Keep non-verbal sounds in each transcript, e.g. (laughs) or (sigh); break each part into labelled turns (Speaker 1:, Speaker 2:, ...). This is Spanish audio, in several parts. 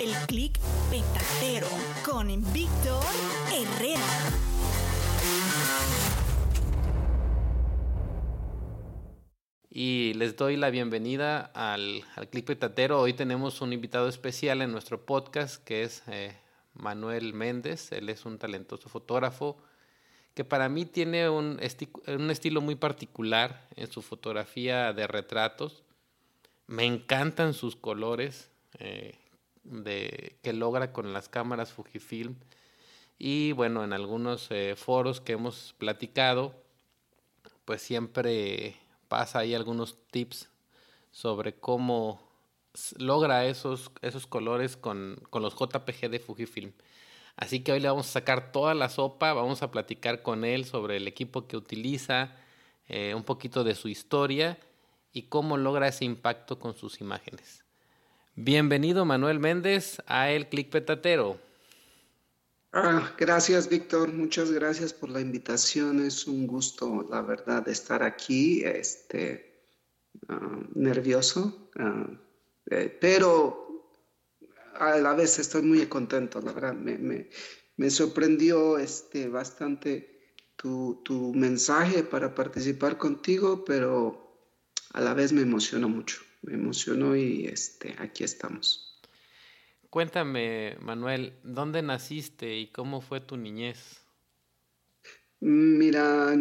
Speaker 1: El clic petatero con Víctor Herrera.
Speaker 2: Y les doy la bienvenida al, al Click Petatero. Hoy tenemos un invitado especial en nuestro podcast que es eh, Manuel Méndez. Él es un talentoso fotógrafo que para mí tiene un estilo muy particular en su fotografía de retratos. Me encantan sus colores eh, de, que logra con las cámaras Fujifilm. Y bueno, en algunos eh, foros que hemos platicado, pues siempre pasa ahí algunos tips sobre cómo logra esos, esos colores con, con los JPG de Fujifilm. Así que hoy le vamos a sacar toda la sopa, vamos a platicar con él sobre el equipo que utiliza, eh, un poquito de su historia y cómo logra ese impacto con sus imágenes. Bienvenido Manuel Méndez a El Click Petatero.
Speaker 3: Ah, gracias, Víctor. Muchas gracias por la invitación. Es un gusto, la verdad, estar aquí. Este, ah, nervioso, ah, eh, pero a la vez estoy muy contento. La verdad, me, me, me sorprendió este, bastante tu, tu mensaje para participar contigo, pero a la vez me emocionó mucho. Me emocionó y este, aquí estamos.
Speaker 2: Cuéntame, Manuel, ¿dónde naciste y cómo fue tu niñez?
Speaker 3: Mira,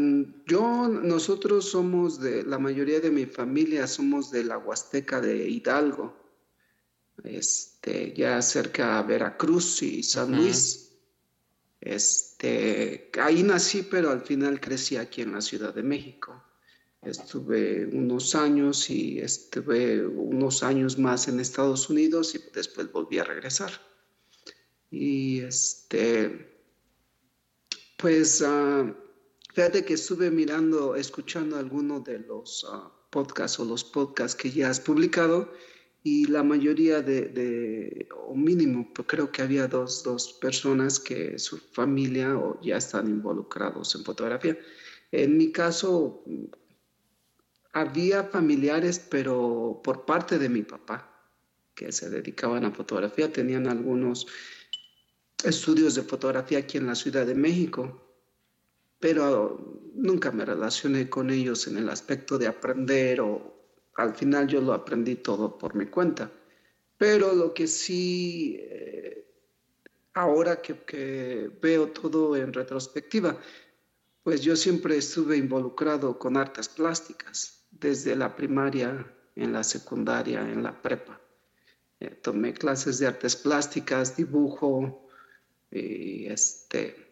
Speaker 3: yo, nosotros somos de, la mayoría de mi familia somos de la Huasteca de Hidalgo, este, ya cerca a Veracruz y San. Luis. Este, ahí nací, pero al final crecí aquí en la Ciudad de México. Estuve unos años y estuve unos años más en Estados Unidos y después volví a regresar. Y este, pues ah, fíjate que estuve mirando, escuchando algunos de los ah, podcasts o los podcasts que ya has publicado y la mayoría de, de- o mínimo, pues creo que había dos, dos personas que su familia o ya están involucrados en fotografía. En mi caso, había familiares, pero por parte de mi papá, que se dedicaban a fotografía, tenían algunos estudios de fotografía aquí en la Ciudad de México, pero nunca me relacioné con ellos en el aspecto de aprender o al final yo lo aprendí todo por mi cuenta. Pero lo que sí, eh, ahora que, que veo todo en retrospectiva, pues yo siempre estuve involucrado con artes plásticas, desde la primaria, en la secundaria, en la prepa. Eh, tomé clases de artes plásticas, dibujo, y este,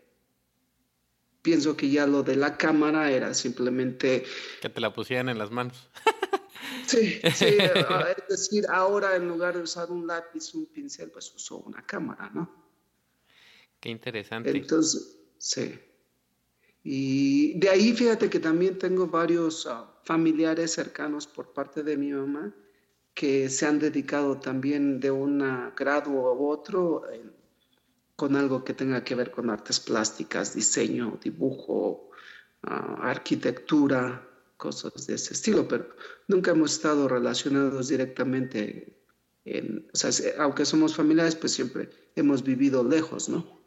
Speaker 3: pienso que ya lo de la cámara era simplemente,
Speaker 2: Que te la pusieran en las manos. (laughs)
Speaker 3: sí, sí, ah, es decir, ahora en lugar de usar un lápiz, un pincel, pues uso una cámara, ¿no?
Speaker 2: Qué interesante.
Speaker 3: Entonces, sí. Y de ahí fíjate que también tengo varios ah, familiares cercanos por parte de mi mamá que se han dedicado también de un grado u otro con algo que tenga que ver con artes plásticas, diseño, dibujo, ah, arquitectura, cosas de ese estilo, pero nunca hemos estado relacionados directamente en, o sea, aunque somos familiares, pues siempre hemos vivido lejos, ¿no?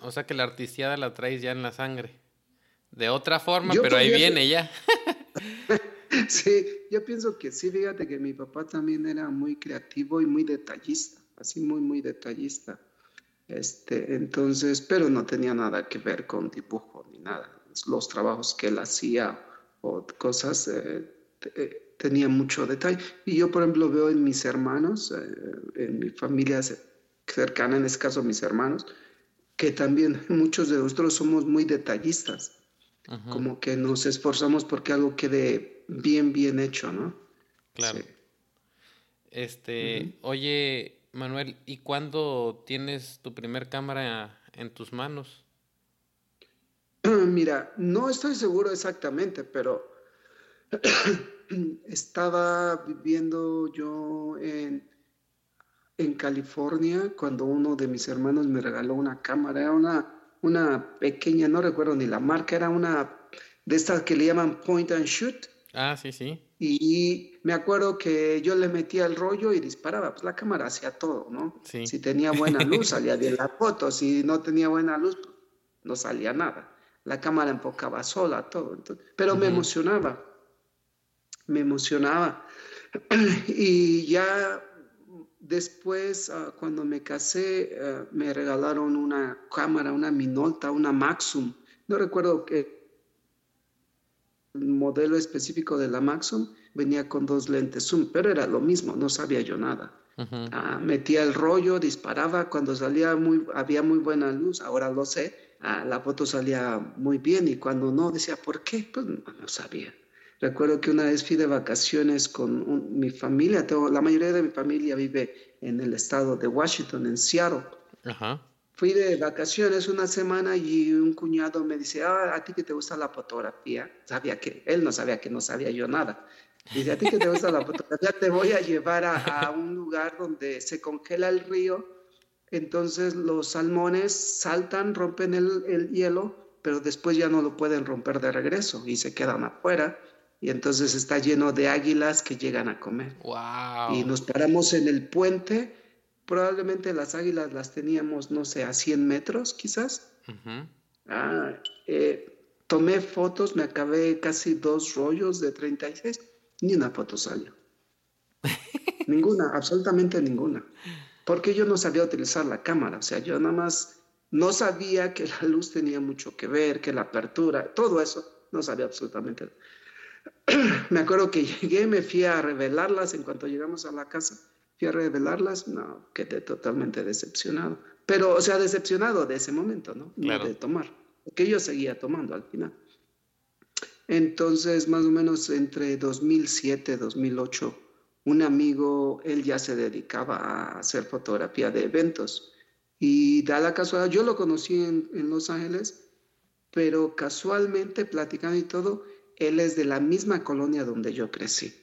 Speaker 2: O sea que la artistiada la traes ya en la sangre. De otra forma, pero ahí viene ya. (laughs)
Speaker 3: sí, yo pienso que sí, fíjate que mi papá también era muy creativo y muy detallista, así muy, muy detallista. Este, entonces, pero no tenía nada que ver con dibujo ni nada. Los trabajos que él hacía o cosas eh, eh, tenía mucho detalle. Y yo, por ejemplo, veo en mis hermanos, eh, en mi familia cercana, en este caso mis hermanos, que también (laughs) muchos de nosotros somos muy detallistas, como que nos esforzamos porque algo quede bien, bien hecho, ¿no?
Speaker 2: Claro. Este, oye, Manuel, ¿y cuándo tienes tu primer cámara en tus manos? (clears throat)
Speaker 3: Mira, no estoy seguro exactamente, pero (clears throat) estaba viviendo yo en en California cuando uno de mis hermanos me regaló una cámara, era una, una pequeña, no recuerdo ni la marca, era una de estas que le llaman point and shoot.
Speaker 2: Ah, sí, sí.
Speaker 3: Y me acuerdo que yo le metía el rollo y disparaba, pues la cámara hacía todo, ¿no? Sí. Si tenía buena luz, salía bien la foto, si no tenía buena luz, no salía nada. La cámara enfocaba sola, todo. pero me emocionaba, me emocionaba. (clears throat) Y ya Después, ah, cuando me casé, ah, me regalaron una cámara, una Minolta, una Maxum. No recuerdo qué el modelo específico de la Maxum venía con dos lentes zoom, pero era lo mismo, no sabía yo nada. Ah, metía el rollo, disparaba, cuando salía muy, había muy buena luz, ahora lo sé, la foto salía muy bien y cuando no decía, ¿por qué? Pues no sabía. Recuerdo que una vez fui de vacaciones con mi familia, la mayoría de mi familia vive en el estado de Washington, en Seattle. Fui de vacaciones una semana y un cuñado me dice, ah, a ti que te gusta la fotografía. Sabía que, él no sabía que no sabía yo nada. Dice, a ti que te gusta la fotografía, te voy a llevar a, un lugar donde se congela el río. Entonces los salmones saltan, rompen el, el hielo, pero después ya no lo pueden romper de regreso y se quedan afuera y entonces está lleno de águilas que llegan a comer.
Speaker 2: Wow.
Speaker 3: Y nos paramos en el puente, probablemente las águilas las teníamos, no sé, a 100 metros quizás. ah, eh, tomé fotos, me acabé casi dos rollos de 36, ni una foto salió. (laughs) ninguna, absolutamente ninguna. Porque yo no sabía utilizar la cámara, o sea, yo nada más no sabía que la luz tenía mucho que ver, que la apertura, todo eso, no sabía absolutamente nada. (clears throat) me acuerdo que llegué, me fui a revelarlas en cuanto llegamos a la casa. Fui a revelarlas, no, quedé totalmente decepcionado. Pero, o sea, decepcionado de ese momento, ¿no? De tomar. Porque yo seguía tomando al final. Entonces, más o menos entre 2007 2008, un amigo, él ya se dedicaba a hacer fotografía de eventos. Y da la casualidad, yo lo conocí en, en Los Ángeles, pero casualmente, platicando y todo, él es de la misma colonia donde yo crecí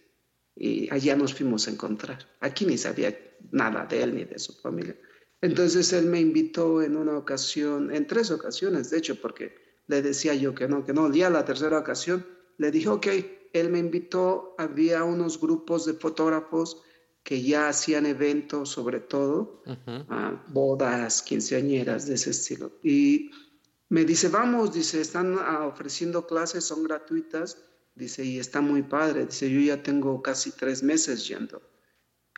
Speaker 3: y allá nos fuimos a encontrar. Aquí ni sabía nada de él ni de su familia. Entonces él me invitó en una ocasión, en tres ocasiones, de hecho, porque le decía yo que no, que no. Ya la tercera ocasión le dije, ok, él me invitó, había unos grupos de fotógrafos que ya hacían eventos, sobre todo, bodas, quinceañeras de ese estilo. Y me dice, vamos, dice, están ah, ofreciendo clases, son gratuitas, dice, y está muy padre, dice, yo ya tengo casi tres meses yendo.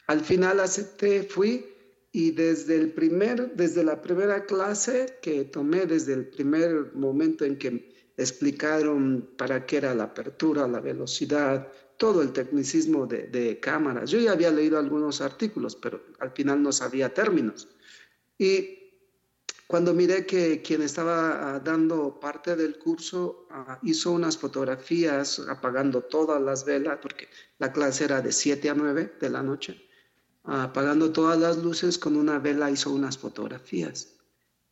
Speaker 3: Al final acepté, fui y desde el primer, desde la primera clase que tomé, desde el primer momento en que explicaron para qué era la apertura, la velocidad, todo el tecnicismo de, de cámaras. Yo ya había leído algunos artículos, pero al final no sabía términos. Y cuando miré que quien estaba ah, dando parte del curso ah, hizo unas fotografías apagando todas las velas, porque la clase era de 7 a 9 de la noche, apagando todas las luces con una vela hizo unas fotografías.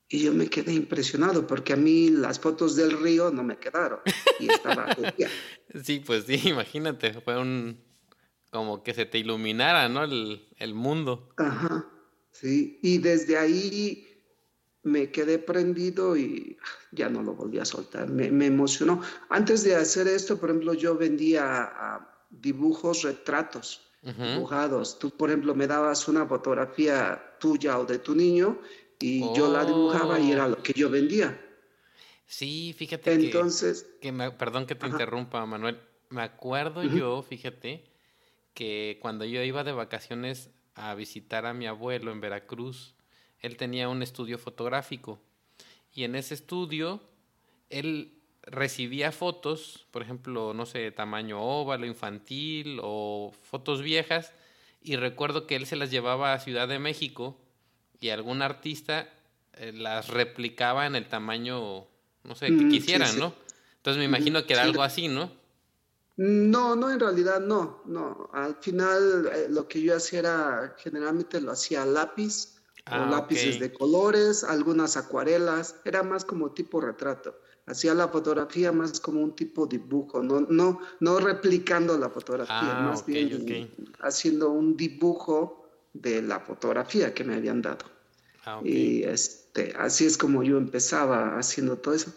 Speaker 3: Y yo me quedé impresionado porque a mí las fotos del río no me quedaron. Y estaba (laughs)
Speaker 2: Sí, pues sí, imagínate, fue un como que se te iluminara, ¿no? El, el mundo.
Speaker 3: Ajá, sí. Y desde ahí me quedé prendido y ya no lo volví a soltar. Me, me emocionó. Antes de hacer esto, por ejemplo, yo vendía dibujos, retratos dibujados. Tú, por ejemplo, me dabas una fotografía tuya o de tu niño y yo la dibujaba y era lo que yo vendía.
Speaker 2: Sí, fíjate Entonces, que, perdón que te interrumpa, Manuel. Me acuerdo yo, fíjate, que cuando yo iba de vacaciones a visitar a mi abuelo en Veracruz, él tenía un estudio fotográfico y en ese estudio él recibía fotos, por ejemplo, no sé, tamaño óvalo, infantil o fotos viejas y recuerdo que él se las llevaba a Ciudad de México y algún artista eh, las replicaba en el tamaño, no sé, que mm, quisieran, ¿no? Entonces me imagino que era algo así, ¿no?
Speaker 3: No, no, en realidad no, no. Al final eh, lo que yo hacía era, generalmente lo hacía a lápiz Ah, lápices de colores, algunas acuarelas, era más como tipo retrato. Hacía la fotografía más como un tipo dibujo, no, no, no replicando la fotografía, ah, más bien haciendo un dibujo de la fotografía que me habían dado. Ah, y este, así es como yo empezaba haciendo todo eso.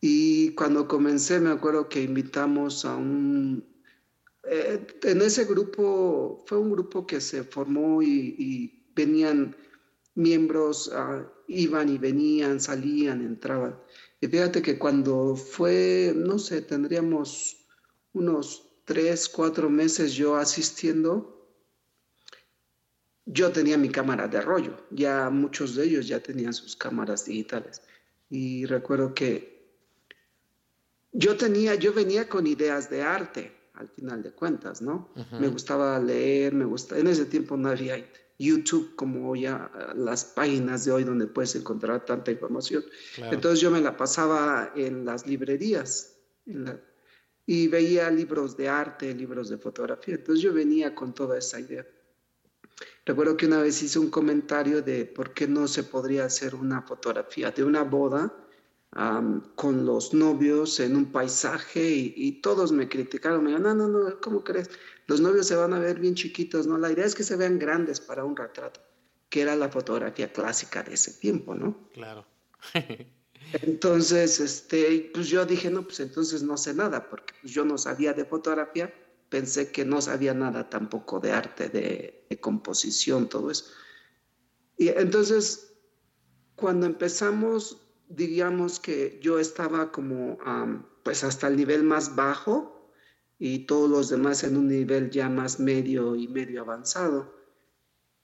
Speaker 3: Y cuando comencé, me acuerdo que invitamos a un... Eh, en ese grupo, fue un grupo que se formó y venían miembros ah, iban y venían, salían, entraban. Y fíjate que cuando fue, no sé, tendríamos unos tres, cuatro meses yo asistiendo, yo tenía mi cámara de rollo, ya muchos de ellos ya tenían sus cámaras digitales. Y recuerdo que yo tenía, yo venía con ideas de arte, al final de cuentas, ¿no? Me gustaba leer, me gustaba, en ese tiempo no había YouTube como ya las páginas de hoy donde puedes encontrar tanta información. Entonces yo me la pasaba en las librerías y veía libros de arte, libros de fotografía. Entonces yo venía con toda esa idea. Recuerdo que una vez hice un comentario de por qué no se podría hacer una fotografía de una boda con los novios en un paisaje y, y, todos me criticaron. Me dijeron, no, no, no, ¿cómo crees? Los novios se van a ver bien chiquitos, ¿no? La idea es que se vean grandes para un retrato, que era la fotografía clásica de ese tiempo, ¿no?
Speaker 2: Claro. (laughs)
Speaker 3: entonces, este, pues yo dije, no, pues entonces no sé nada, porque pues yo no sabía de fotografía, pensé que no sabía nada tampoco de arte, de, composición, todo eso. Y entonces, cuando empezamos, diríamos que yo estaba como, pues hasta el nivel más bajo, y todos los demás en un nivel ya más medio y medio avanzado.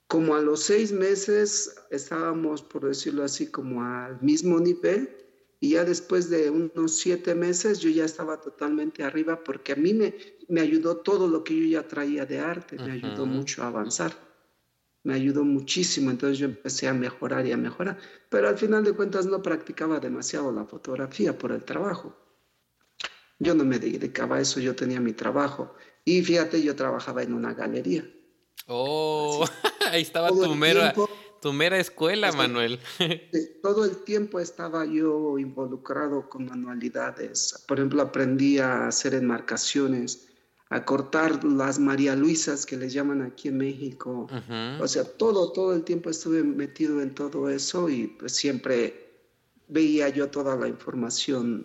Speaker 3: Como a los seis meses estábamos, por decirlo así, como al mismo nivel y ya después de unos siete meses yo ya estaba totalmente arriba porque a mí me, me ayudó todo lo que yo ya traía de arte, me ayudó mucho a avanzar, me ayudó muchísimo, entonces yo empecé a mejorar y a mejorar, pero al final de cuentas no practicaba demasiado la fotografía por el trabajo. Yo no me dedicaba a eso, yo tenía mi trabajo. Y fíjate, yo trabajaba en una galería.
Speaker 2: Oh, (laughs) ahí estaba tu mera, tu mera escuela, Manuel.
Speaker 3: todo el tiempo estaba yo involucrado con manualidades. Por ejemplo, aprendí a hacer enmarcaciones, a cortar las María Luisas que les llaman aquí en México. O sea, todo, todo el tiempo estuve metido en todo eso y pues siempre veía yo toda la información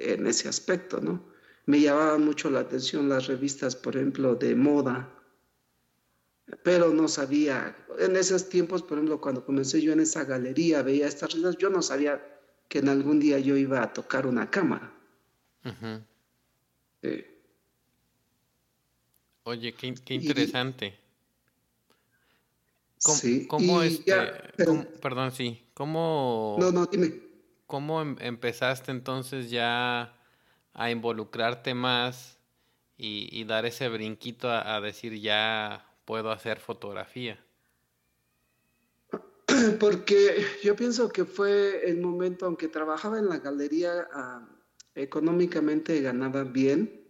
Speaker 3: en ese aspecto, ¿no? Me llamaban mucho la atención las revistas, por ejemplo, de moda, pero no sabía, en esos tiempos, por ejemplo, cuando comencé yo en esa galería, veía estas revistas, yo no sabía que en algún día yo iba a tocar una cámara.
Speaker 2: Oye, qué, interesante. ¿Cómo, sí, cómo este, perdón, sí, ¿cómo...
Speaker 3: No, no, dime
Speaker 2: ¿Cómo em, empezaste entonces ya a involucrarte más y, dar ese brinquito a, decir ya puedo hacer fotografía? (clears throat)
Speaker 3: Porque yo pienso que fue el momento, aunque trabajaba en la galería, ah, económicamente ganaba bien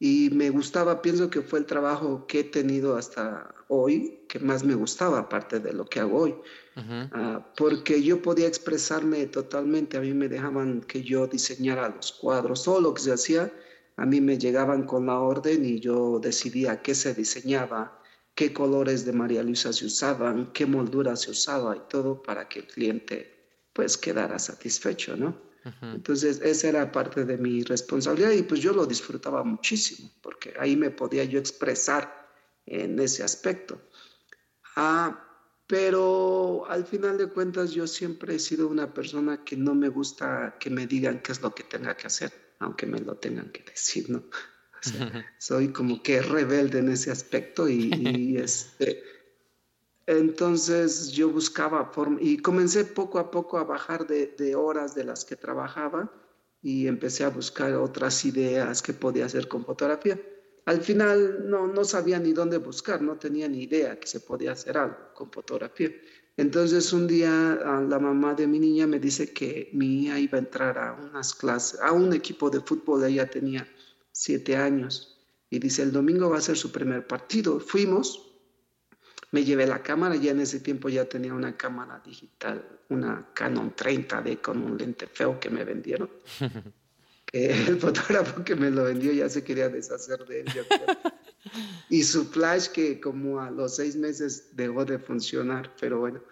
Speaker 3: y me gustaba, pienso que fue el trabajo que he tenido hasta hoy que más me gustaba, aparte de lo que hago hoy, ah, porque yo podía expresarme totalmente, a mí me dejaban que yo diseñara los cuadros, todo lo que se hacía, a mí me llegaban con la orden y yo decidía qué se diseñaba, qué colores de María Luisa se usaban, qué moldura se usaba y todo para que el cliente pues quedara satisfecho, ¿no? Entonces, esa era parte de mi responsabilidad y pues yo lo disfrutaba muchísimo, porque ahí me podía yo expresar en ese aspecto. Ah, pero al final de cuentas yo siempre he sido una persona que no me gusta que me digan qué es lo que tenga que hacer, aunque me lo tengan que decir, ¿no? (laughs) soy como que rebelde en ese aspecto y, (laughs) este, entonces yo buscaba forma y comencé poco a poco a bajar de, horas de las que trabajaba y empecé a buscar otras ideas que podía hacer con fotografía. Al final no, no sabía ni dónde buscar, no tenía ni idea que se podía hacer algo con fotografía. Entonces un día la mamá de mi niña me dice que mi hija iba a entrar a unas clases, a un equipo de fútbol, ella tenía siete años, y dice, el domingo va a ser su primer partido. Fuimos, me llevé la cámara, ya en ese tiempo ya tenía una cámara digital, una Canon 30D con un lente feo que me vendieron. (laughs) el fotógrafo que me lo vendió ya se quería deshacer de él. y su flash que como a los seis meses dejó de funcionar, pero bueno,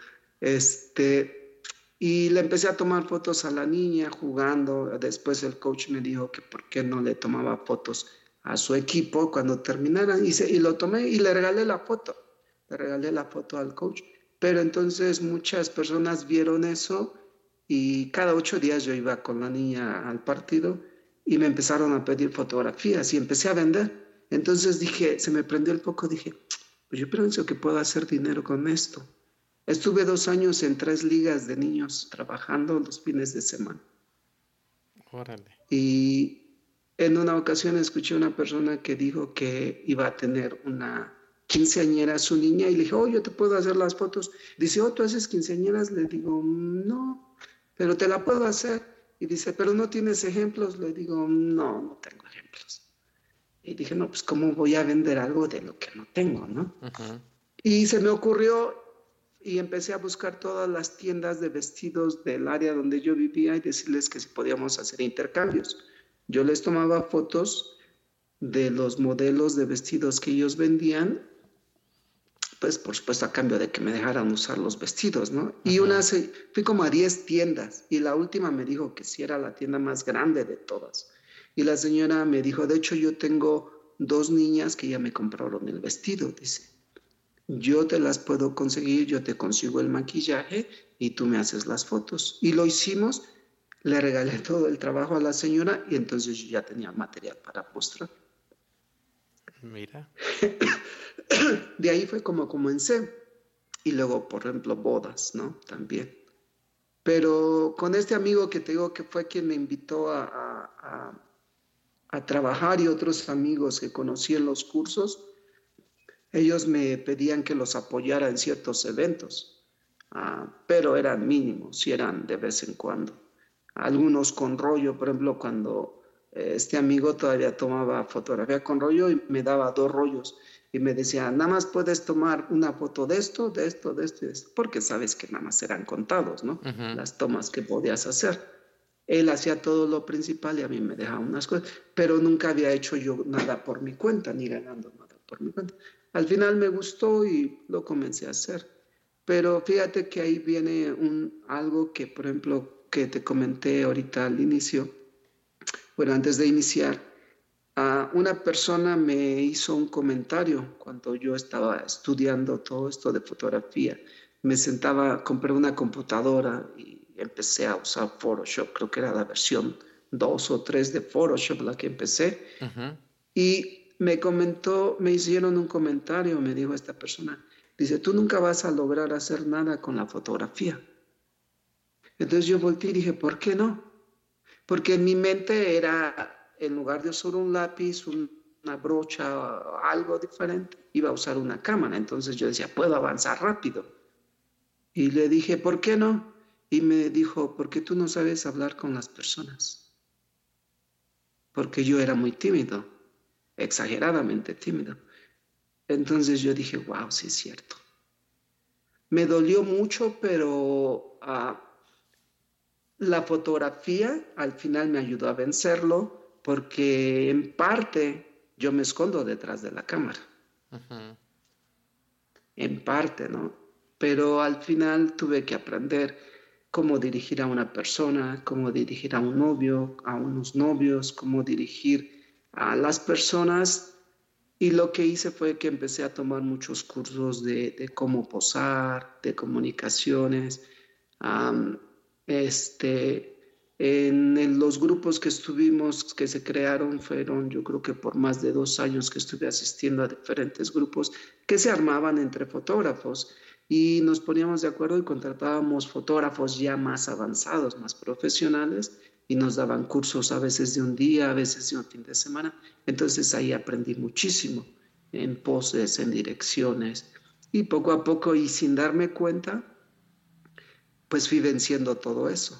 Speaker 3: este, y le empecé a tomar fotos a la niña jugando. Después el coach me dijo que por qué no le tomaba fotos a su equipo cuando terminaran y, y lo tomé y le regalé la foto. Le regalé la foto al coach. Pero entonces muchas personas vieron eso y cada ocho días yo iba con la niña al partido y me empezaron a pedir fotografías y empecé a vender. Entonces dije, se me prendió el foco, dije, pues yo pienso que puedo hacer dinero con esto. Estuve dos años en tres ligas de niños trabajando los fines de semana. Órale. Y en una ocasión escuché a una persona que dijo que iba a tener una quinceañera su niña y le dije, oh, yo te puedo hacer las fotos. Dice, oh, ¿tú haces quinceañeras? Le digo, no, pero te la puedo hacer. Y dice, pero no tienes ejemplos. Le digo, no, no tengo ejemplos. Y dije, no, pues cómo voy a vender algo de lo que no tengo, ¿no? Y se me ocurrió y empecé a buscar todas las tiendas de vestidos del área donde yo vivía y decirles que si podíamos hacer intercambios. Yo les tomaba fotos de los modelos de vestidos que ellos vendían pues por supuesto a cambio de que me dejaran usar los vestidos, ¿no? Y una, fui como a 10 tiendas y la última me dijo que sí era la tienda más grande de todas. Y la señora me dijo, de hecho yo tengo dos niñas que ya me compraron el vestido, dice. Yo te las puedo conseguir, yo te consigo el maquillaje y tú me haces las fotos. Y lo hicimos, le regalé todo el trabajo a la señora y entonces yo ya tenía material para mostrar. Mira. (coughs) de ahí fue como comencé. Y luego, por ejemplo, bodas, ¿no? También. Pero con este amigo que te digo que fue quien me invitó a, a, trabajar y otros amigos que conocí en los cursos, ellos me pedían que los apoyara en ciertos eventos, ah, pero eran mínimos y eran de vez en cuando. Algunos con rollo, por ejemplo, cuando este amigo todavía tomaba fotografía con rollo y me daba dos rollos y me decía, nada más puedes tomar una foto de esto, de esto, de esto, de esto, porque sabes que nada más eran contados, ¿no? Las tomas que podías hacer. Él hacía todo lo principal y a mí me dejaba unas cosas, pero nunca había hecho yo nada por mi cuenta, ni ganando nada por mi cuenta. Al final me gustó y lo comencé a hacer. Pero fíjate que ahí viene un, algo que, por ejemplo, que te comenté ahorita al inicio, bueno, antes de iniciar, una persona me hizo un comentario cuando yo estaba estudiando todo esto de fotografía. Me sentaba, compré una computadora y empecé a usar Photoshop, creo que era la versión 2 o 3 de Photoshop la que empecé. Y me comentó, me hicieron un comentario, me dijo esta persona, dice, tú nunca vas a lograr hacer nada con la fotografía. Entonces yo volteé y dije, ¿por qué no? Porque en mi mente era en lugar de usar un lápiz, una brocha, algo diferente, iba a usar una cámara. Entonces yo decía, puedo avanzar rápido. Y le dije, ¿por qué no? Y me dijo, porque tú no sabes hablar con las personas. Porque yo era muy tímido. exageradamente tímido. Entonces yo dije, wow, sí es cierto. Me dolió mucho, pero ah, la fotografía al final me ayudó a vencerlo porque en parte yo me escondo detrás de la cámara. En parte, ¿no? Pero al final tuve que aprender cómo dirigir a una persona, cómo dirigir a un novio, a unos novios, cómo dirigir a las personas. Y lo que hice fue que empecé a tomar muchos cursos de, cómo posar, de comunicaciones. Este, en los grupos que estuvimos, que se crearon, fueron yo creo que por más de dos años que estuve asistiendo a diferentes grupos que se armaban entre fotógrafos y nos poníamos de acuerdo y contratábamos fotógrafos ya más avanzados, más profesionales y nos daban cursos a veces de un día, a veces de un fin de semana. Entonces ahí aprendí muchísimo en poses, en direcciones y poco a poco y sin darme cuenta, pues fui venciendo todo eso.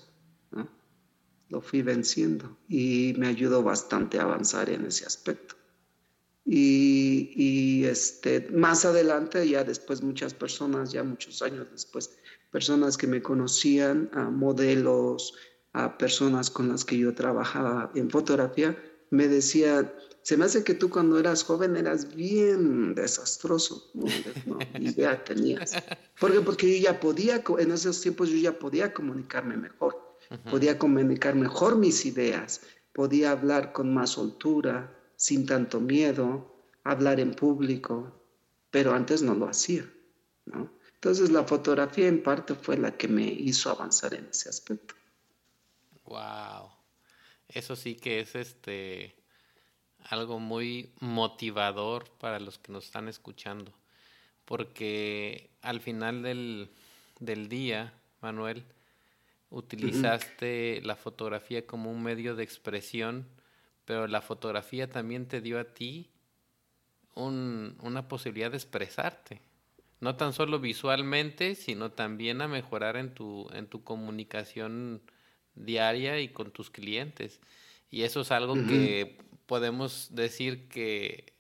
Speaker 3: Lo fui venciendo y me ayudó bastante a avanzar en ese aspecto. Y, este, más adelante, ya después muchas personas, ya muchos años después, personas que me conocían, a modelos, a personas con las que yo trabajaba en fotografía, me decían, se me hace que tú cuando eras joven eras bien desastroso, no, idea tenías. Porque, porque yo ya podía, en esos tiempos yo ya podía comunicarme mejor, podía comunicar mejor mis ideas, podía hablar con más soltura, sin tanto miedo, hablar en público, pero antes no lo hacía, ¿no? Entonces la fotografía en parte fue la que me hizo avanzar en ese aspecto.
Speaker 2: Wow. Eso sí que es este algo muy motivador para los que nos están escuchando. Porque al final del, del día, Manuel, utilizaste la fotografía como un medio de expresión pero la fotografía también te dio a ti una posibilidad de expresarte. No tan solo visualmente, sino también a mejorar en tu, en tu comunicación diaria y con tus clientes. Y eso es algo que podemos decir que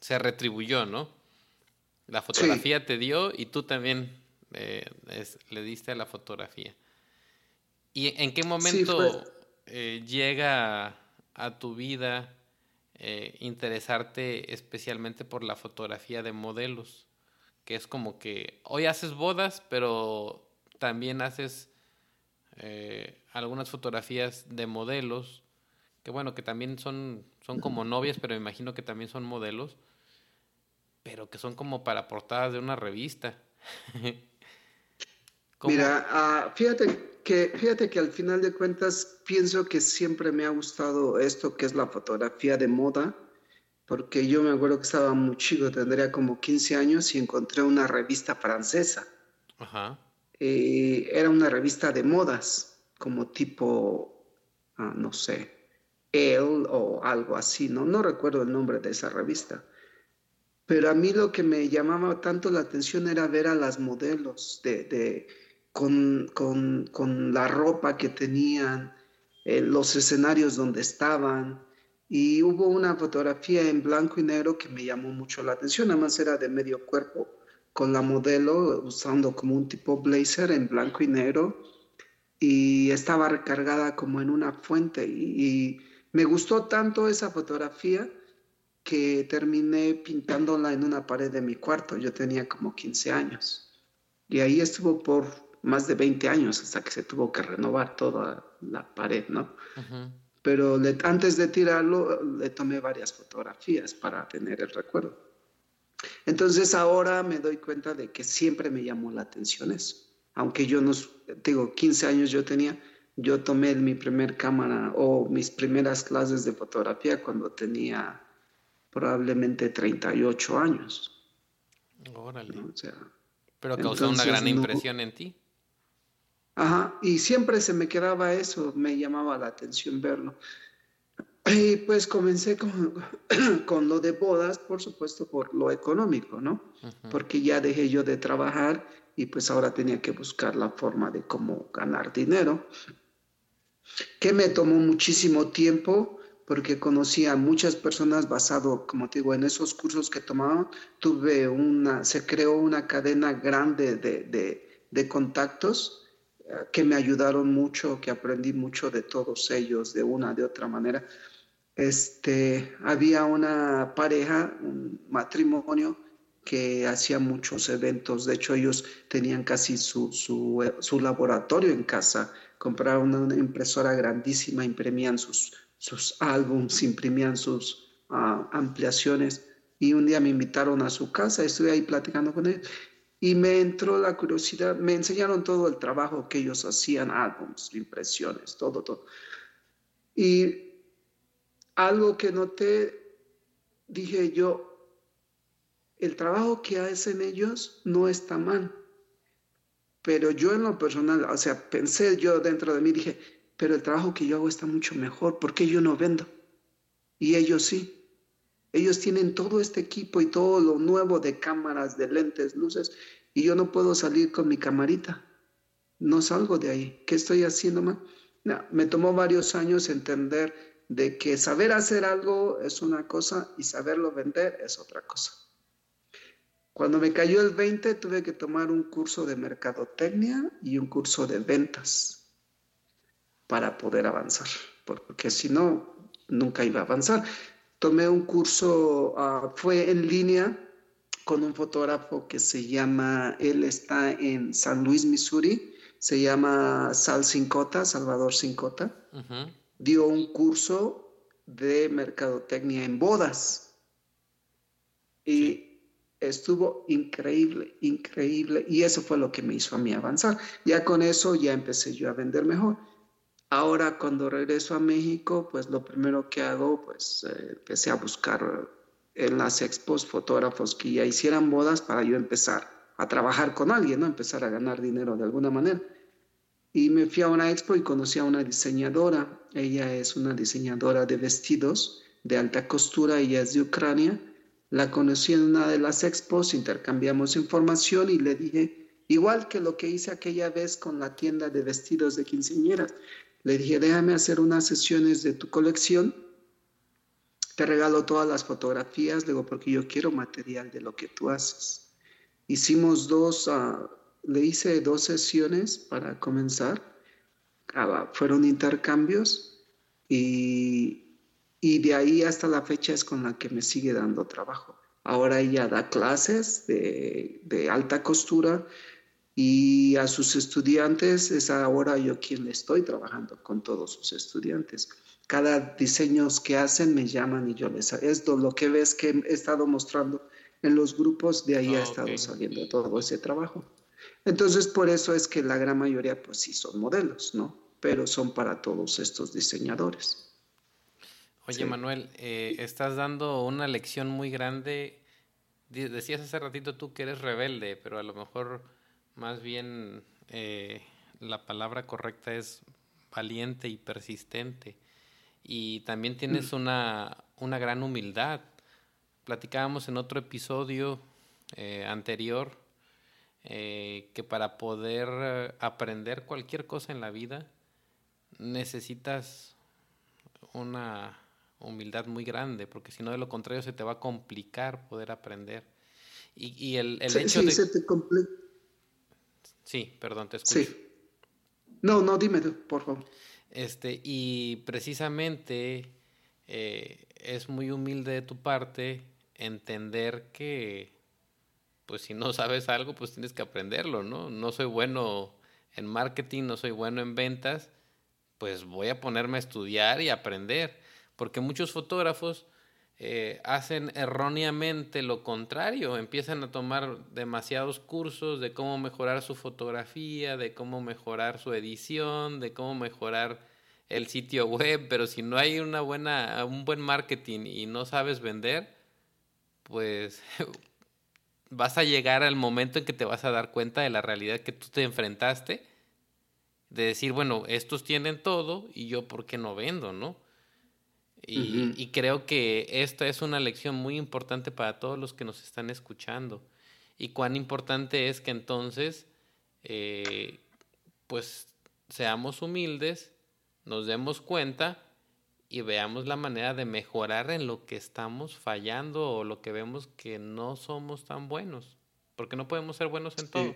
Speaker 2: se retribuyó, ¿no? La fotografía te dio y tú también eh, le diste a la fotografía. ¿Y en qué momento eh, llega a tu vida eh, interesarte especialmente por la fotografía de modelos, que es como que hoy haces bodas, pero también haces eh, algunas fotografías de modelos, que bueno, que también son, son como novias, pero me imagino que también son modelos, pero que son como para portadas de una revista. (laughs)
Speaker 3: Mira, ah, fíjate, que fíjate que al final de cuentas pienso que siempre me ha gustado esto que es la fotografía de moda, porque yo me acuerdo que estaba muy chico, tendría como 15 años y encontré una revista francesa. Ajá. Eh, era una revista de modas, como tipo, ah, no sé, Elle o algo así, ¿no? No recuerdo el nombre de esa revista. Pero a mí lo que me llamaba tanto la atención era ver a las modelos de con, con, con la ropa que tenían, eh, los escenarios donde estaban. Y hubo una fotografía en blanco y negro que me llamó mucho la atención, además era de medio cuerpo, con la modelo usando como un tipo blazer en blanco y negro y estaba recargada como en una fuente y, y me gustó tanto esa fotografía que terminé pintándola en una pared de mi cuarto. Yo tenía como 15 años. Y ahí estuvo por más de 20 años hasta que se tuvo que renovar toda la pared, ¿no? Pero antes de tirarlo, le tomé varias fotografías para tener el recuerdo. Entonces ahora me doy cuenta de que siempre me llamó la atención eso. Aunque yo no, digo, 15 años yo tenía, yo tomé mi primer cámara o mis primeras clases de fotografía cuando tenía probablemente 38 años.
Speaker 2: Órale. Pero causó una gran impresión en ti.
Speaker 3: Ajá, y siempre se me quedaba eso, me llamaba la atención verlo. Y pues comencé con, (clears throat) con lo de bodas, por supuesto, por lo económico, ¿no? Porque ya dejé yo de trabajar y pues ahora tenía que buscar la forma de cómo ganar dinero, que me tomó muchísimo tiempo porque conocí a muchas personas basado, como te digo, en esos cursos que tomaban. Tuve una, se creó una cadena grande de, contactos eh, que me ayudaron mucho, que aprendí mucho de todos ellos de una, de otra manera. Este, había una pareja, un matrimonio que hacía muchos eventos. De hecho, ellos tenían casi su, su, laboratorio en casa. Compraron una impresora grandísima, imprimían sus, sus álbums, imprimían sus ah, ampliaciones. Y un día me invitaron a su casa, estuve ahí platicando con ellos. Y me entró la curiosidad, me enseñaron todo el trabajo que ellos hacían, álbums, impresiones, todo, todo. Y algo que noté, dije yo, el trabajo que hacen ellos no está mal. Pero yo en lo personal, o sea, pensé yo dentro de mí, dije, pero el trabajo que yo hago está mucho mejor, ¿por qué yo no vendo? Y ellos sí. Ellos tienen todo este equipo y todo lo nuevo de cámaras, de lentes, luces, y yo no puedo salir con mi camarita. No salgo de ahí. ¿Qué estoy haciendo mal? No, me tomó varios años entender de que saber hacer algo es una cosa y saberlo vender es otra cosa. Cuando me cayó el 20 tuve que tomar un curso de mercadotecnia y un curso de ventas para poder avanzar, porque si no, nunca iba a avanzar. Tomé un curso, ah, fue en línea con un fotógrafo que se llama, él está en San Luis, Missouri, se llama Sal Cincota, Salvador Cincota. Dio un curso de mercadotecnia en bodas. Y estuvo increíble, increíble. Y eso fue lo que me hizo a mí avanzar. Ya con eso ya empecé yo a vender mejor. Ahora cuando regreso a México, pues lo primero que hago, pues eh, empecé a buscar en las expos fotógrafos que ya hicieran bodas para yo empezar a trabajar con alguien, ¿no? Empezar a ganar dinero de alguna manera. Y me fui a una expo y conocí a una diseñadora. Ella es una diseñadora de vestidos de alta costura, ella es de Ucrania la conocí en una de las expos, intercambiamos información y le dije, igual que lo que hice aquella vez con la tienda de vestidos de quinceañeras, le dije, déjame hacer unas sesiones de tu colección, te regalo todas las fotografías, digo, porque yo quiero material de lo que tú haces. Hicimos dos, ah, le hice dos sesiones para comenzar, ah, fueron intercambios y y de ahí hasta la fecha es con la que me sigue dando trabajo. Ahora ella da clases de, alta costura y a sus estudiantes es ahora yo quien le estoy trabajando con todos sus estudiantes. Cada diseño que hacen me llaman y yo les esto lo que ves que he estado mostrando en los grupos de ahí ha estado saliendo todo ese trabajo. Entonces por eso es que la gran mayoría pues sí son modelos, ¿no? Pero son para todos estos diseñadores.
Speaker 2: Oye, Manuel, eh, estás dando una lección muy grande. Decías hace ratito tú que eres rebelde, pero a lo mejor más bien eh, la palabra correcta es valiente y persistente. Y también tienes mm. una, una gran humildad. Platicábamos en otro episodio eh, anterior que para poder aprender cualquier cosa en la vida necesitas una humildad muy grande, porque si no, de lo contrario, se te va a complicar poder aprender. Y, el, el hecho
Speaker 3: sí,
Speaker 2: de...
Speaker 3: se te complica.
Speaker 2: Sí, perdón, te escucho. Sí.
Speaker 3: No, no, dime, por favor.
Speaker 2: Este, y precisamente eh, es muy humilde de tu parte entender que, pues si no sabes algo, pues tienes que aprenderlo, ¿no? No soy bueno en marketing, no soy bueno en ventas, pues voy a ponerme a estudiar y aprender porque muchos fotógrafos eh, hacen erróneamente lo contrario, empiezan a tomar demasiados cursos de cómo mejorar su fotografía, de cómo mejorar su edición, de cómo mejorar el sitio web, pero si no hay una buena, un buen marketing y no sabes vender, pues (laughs) vas a llegar al momento en que te vas a dar cuenta de la realidad que tú te enfrentaste, de decir, bueno, estos tienen todo y yo por qué no vendo, ¿no? Y, creo que esta es una lección muy importante para todos los que nos están escuchando. Y cuán importante es que entonces, eh, pues, seamos humildes, nos demos cuenta y veamos la manera de mejorar en lo que estamos fallando o lo que vemos que no somos tan buenos. Porque no podemos ser buenos en todo.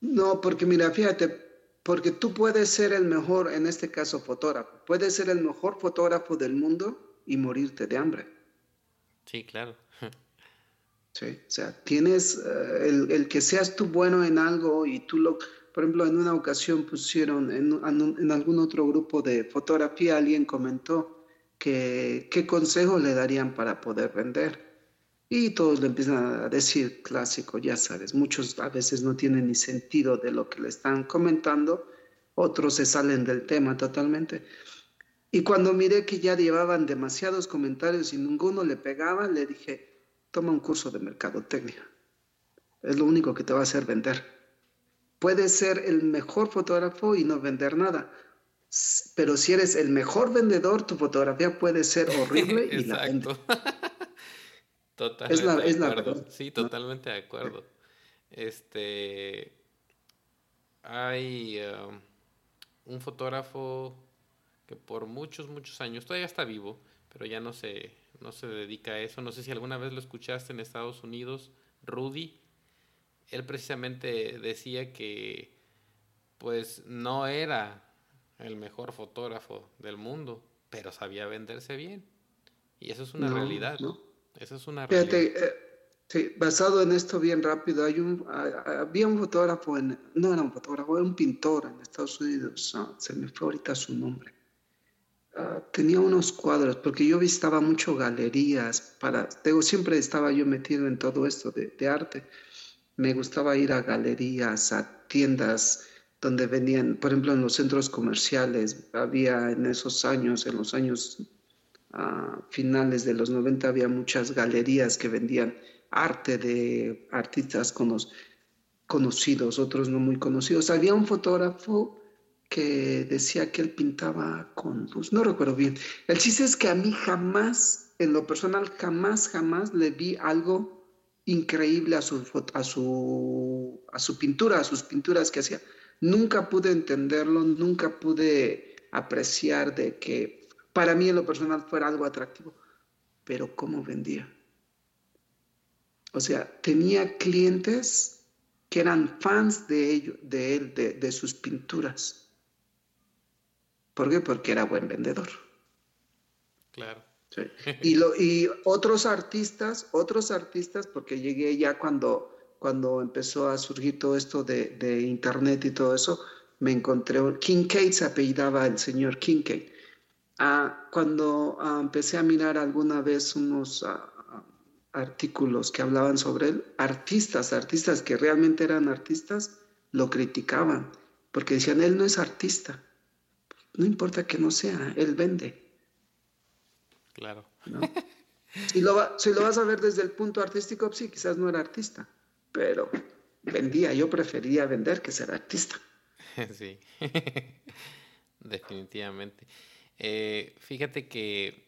Speaker 3: No, porque mira, fíjate, porque tú puedes ser el mejor, en este caso fotógrafo, puedes ser el mejor fotógrafo del mundo y morirte de hambre.
Speaker 2: Sí, claro.
Speaker 3: Sí, o sea, tienes eh, el, el, que seas tú bueno en algo y tú lo, por ejemplo, en una ocasión pusieron en, en algún otro grupo de fotografía, alguien comentó que qué consejo le darían para poder vender. Y todos le empiezan a decir, clásico, ya sabes, muchos a veces no tienen ni sentido de lo que le están comentando, otros se salen del tema totalmente. Y cuando miré que ya llevaban demasiados comentarios y ninguno le pegaba, le dije, toma un curso de mercadotecnia. Es lo único que te va a hacer vender. Puedes ser el mejor fotógrafo y no vender nada. Pero si eres el mejor vendedor, tu fotografía puede ser horrible y la (laughs) vende.
Speaker 2: Totalmente es la, es Verdad. Sí, totalmente de acuerdo. Este. Hay um, un fotógrafo que por muchos, muchos años, todavía está vivo, pero ya no se, no se dedica a eso. No sé si alguna vez lo escuchaste en Estados Unidos, Rudy él precisamente decía que pues no era el mejor fotógrafo del mundo, pero sabía venderse bien. Y eso es una realidad. ¿no? Eso es una realidad.
Speaker 3: Eh, sí, basado en esto bien rápido, hay un, había un fotógrafo, en, no era un fotógrafo, era un pintor en Estados Unidos, ah, se me fue ahorita su nombre. Ah, tenía unos cuadros, porque yo visitaba mucho galerías, para, digo, siempre estaba yo metido en todo esto de, de arte me gustaba ir a galerías, a tiendas donde venían, por ejemplo, en los centros comerciales, había en esos años, en los años ah, finales de los 90, había muchas galerías que vendían arte de artistas conocidos, otros no muy conocidos. Había un fotógrafo que decía que él pintaba con luz, no recuerdo bien. El chiste es que a mí jamás, en lo personal, jamás, jamás le vi algo increíble a su, a su, a su pintura, a sus pinturas que hacía. Nunca pude entenderlo, nunca pude apreciar de que para mí en lo personal fuera algo atractivo, pero cómo vendía. O sea, tenía clientes que eran fans de, ello, de él, de, de sus pinturas. ¿Por qué? Porque era buen vendedor.
Speaker 2: Claro. (laughs)
Speaker 3: Y, lo, y otros artistas, otros artistas, porque llegué ya cuando, cuando empezó a surgir todo esto de, de internet y todo eso, me encontré, Kincaid se apellidaba el señor Kincaid. Ah, cuando ah, empecé a mirar alguna vez unos ah, artículos que hablaban sobre él, artistas, artistas que realmente eran artistas, lo criticaban, porque decían, él no es artista, no importa que no sea, él vende.
Speaker 2: Claro.
Speaker 3: Si, lo si lo vas a ver desde el punto artístico, sí, quizás no era artista, pero vendía, yo prefería vender que ser artista. (laughs)
Speaker 2: Sí, (laughs) definitivamente. Eh, fíjate que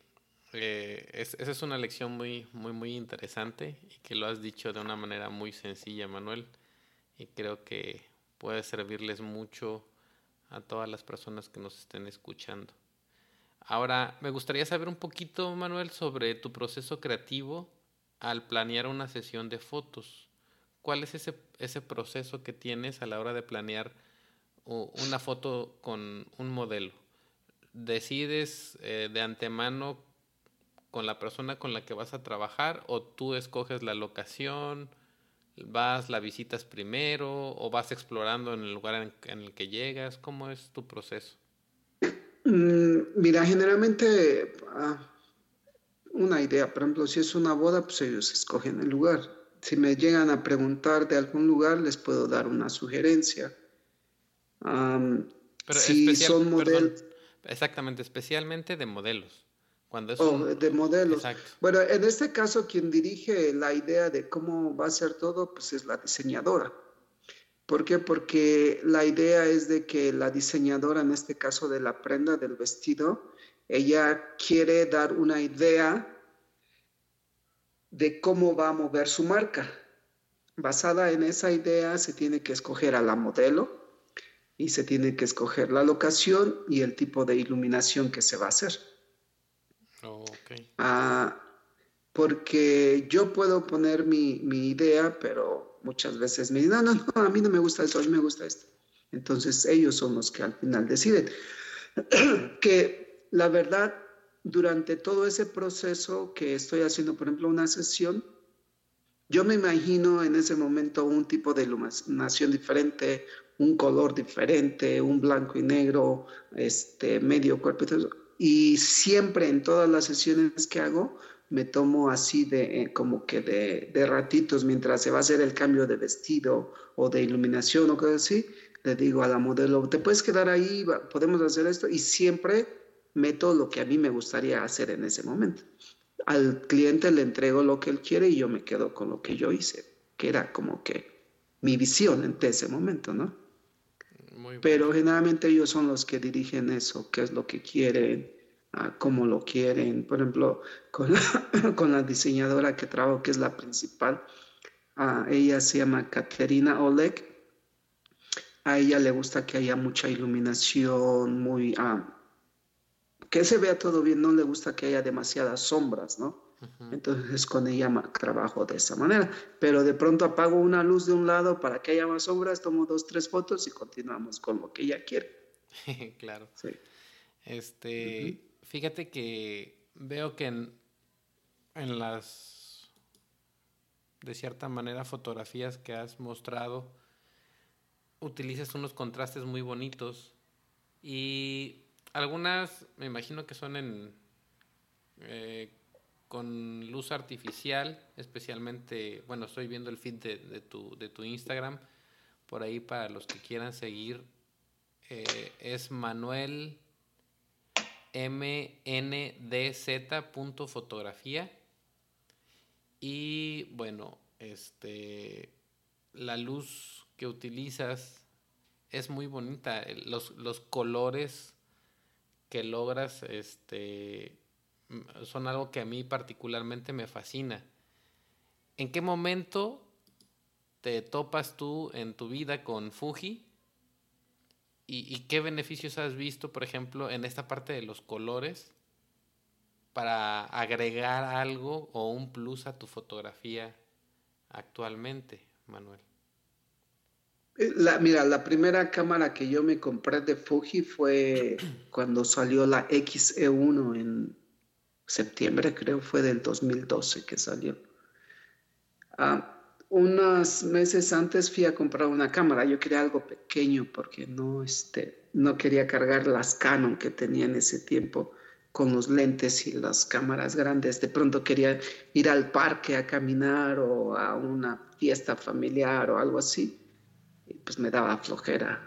Speaker 2: eh, esa es una lección muy, muy, muy interesante y que lo has dicho de una manera muy sencilla, Manuel, y creo que puede servirles mucho a todas las personas que nos estén escuchando. Ahora, me gustaría saber un poquito, Manuel, sobre tu proceso creativo al planear una sesión de fotos. ¿Cuál es ese, ese proceso que tienes a la hora de planear una foto con un modelo? ¿Decides eh, de antemano con la persona con la que vas a trabajar o tú escoges la locación? ¿Vas, la visitas primero o vas explorando en el lugar en el que llegas? ¿Cómo es tu proceso?
Speaker 3: Mm, mira, generalmente ah, una idea, por ejemplo, si es una boda, pues ellos escogen el lugar. Si me llegan a preguntar de algún lugar, les puedo dar una sugerencia.
Speaker 2: Pero si son modelos... Exactamente, especialmente de modelos. Cuando es
Speaker 3: oh, de modelos. Bueno, en este caso, quien dirige la idea de cómo va a ser todo, pues es la diseñadora. ¿Por qué? Porque la idea es de que la diseñadora, en este caso de la prenda del vestido, ella quiere dar una idea de cómo va a mover su marca. Basada en esa idea se tiene que escoger a la modelo y se tiene que escoger la locación y el tipo de iluminación que se va a hacer.
Speaker 2: Oh, okay.
Speaker 3: Ah, porque yo puedo poner mi, mi, idea, pero muchas veces me dicen, no, no, no, a mí no me gusta esto, a mí me gusta esto. Entonces ellos son los que al final deciden. (clears throat) que la verdad, durante todo ese proceso que estoy haciendo, por ejemplo, una sesión, yo me imagino en ese momento un tipo de iluminación diferente, un color diferente, un blanco y negro, este, medio cuerpo. Y siempre en todas las sesiones que hago, me tomo así de eh, como que de, de, ratitos mientras se va a hacer el cambio de vestido o de iluminación o cosas así, le digo a la modelo, te puedes quedar ahí, podemos hacer esto y siempre meto lo que a mí me gustaría hacer en ese momento. Al cliente le entrego lo que él quiere y yo me quedo con lo que yo hice, que era como que mi visión en ese momento, ¿no? Pero generalmente ellos son los que dirigen eso, qué es lo que quieren, cómo lo quieren. Por ejemplo, con la, (laughs) con la diseñadora que trabajo, que es la principal, ella se llama Katerina Oleg. A ella le gusta que haya mucha iluminación, muy... que se vea todo bien, no le gusta que haya demasiadas sombras, ¿no? Entonces con ella trabajo de esa manera. Pero de pronto apago una luz de un lado para que haya más sombras, tomo dos, tres fotos y continuamos con lo que ella quiere. (laughs)
Speaker 2: claro. Sí. Este, fíjate que veo que en, en las, de cierta manera, fotografías que has mostrado, utilizas unos contrastes muy bonitos y algunas me imagino que son en eh, con luz artificial, especialmente, bueno, estoy viendo el feed de, tu, de tu Instagram, por ahí para los que quieran seguir, eh, es Manuel mndz.fotografía y bueno, este la luz que utilizas es muy bonita, los, los colores que logras este son algo que a mí particularmente me fascina. ¿En qué momento te topas tú en tu vida con Fuji ¿Y, qué beneficios has visto, por ejemplo, en esta parte de los colores para agregar algo o un plus a tu fotografía actualmente, Manuel?
Speaker 3: Eh, la, mira, la primera cámara que yo me compré de Fuji fue cuando salió la XE1 en septiembre, creo, fue del 2012 que salió. Ah, unos meses antes fui a comprar una cámara. Yo quería algo pequeño porque no, este, no quería cargar las Canon que tenía en ese tiempo con los lentes y las cámaras grandes. De pronto quería ir al parque a caminar o a una fiesta familiar o algo así. Pues me daba flojera.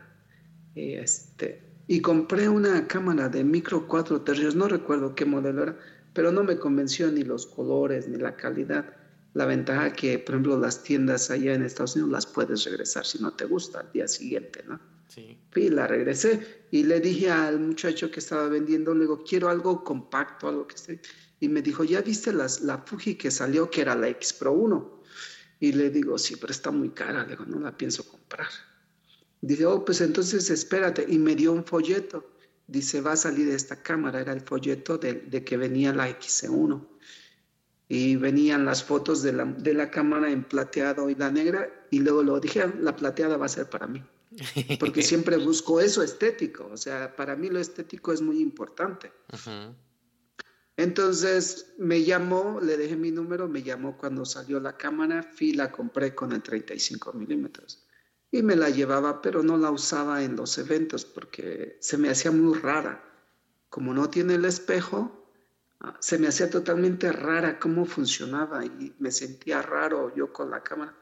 Speaker 3: Y, este, y compré una cámara de micro 4 tercios. No recuerdo qué modelo era, pero no me convenció ni los colores ni la calidad la ventaja que, por ejemplo, las tiendas allá en Estados Unidos las puedes regresar si no te gusta al día siguiente, ¿no? Sí. Y la regresé y le dije al muchacho que estaba vendiendo, le digo, quiero algo compacto, algo que esté. Y me dijo, ¿ya viste las, la Fuji que salió, que era la X Pro 1? Y le digo, sí, pero está muy cara, le digo, no la pienso comprar. Dice, oh, pues entonces espérate. Y me dio un folleto. Dice, va a salir esta cámara, era el folleto de, de que venía la X1 y venían las fotos de la, de la cámara en plateado y la negra y luego lo dije, la plateada va a ser para mí. Porque (laughs) siempre busco eso estético, o sea, para mí lo estético es muy importante. Entonces me llamó, le dejé mi número, me llamó cuando salió la cámara, fui la compré con el 35 milímetros y me la llevaba, pero no la usaba en los eventos porque se me hacía muy rara. Como no tiene el espejo, se me hacía totalmente rara cómo funcionaba y me sentía raro yo con la cámara.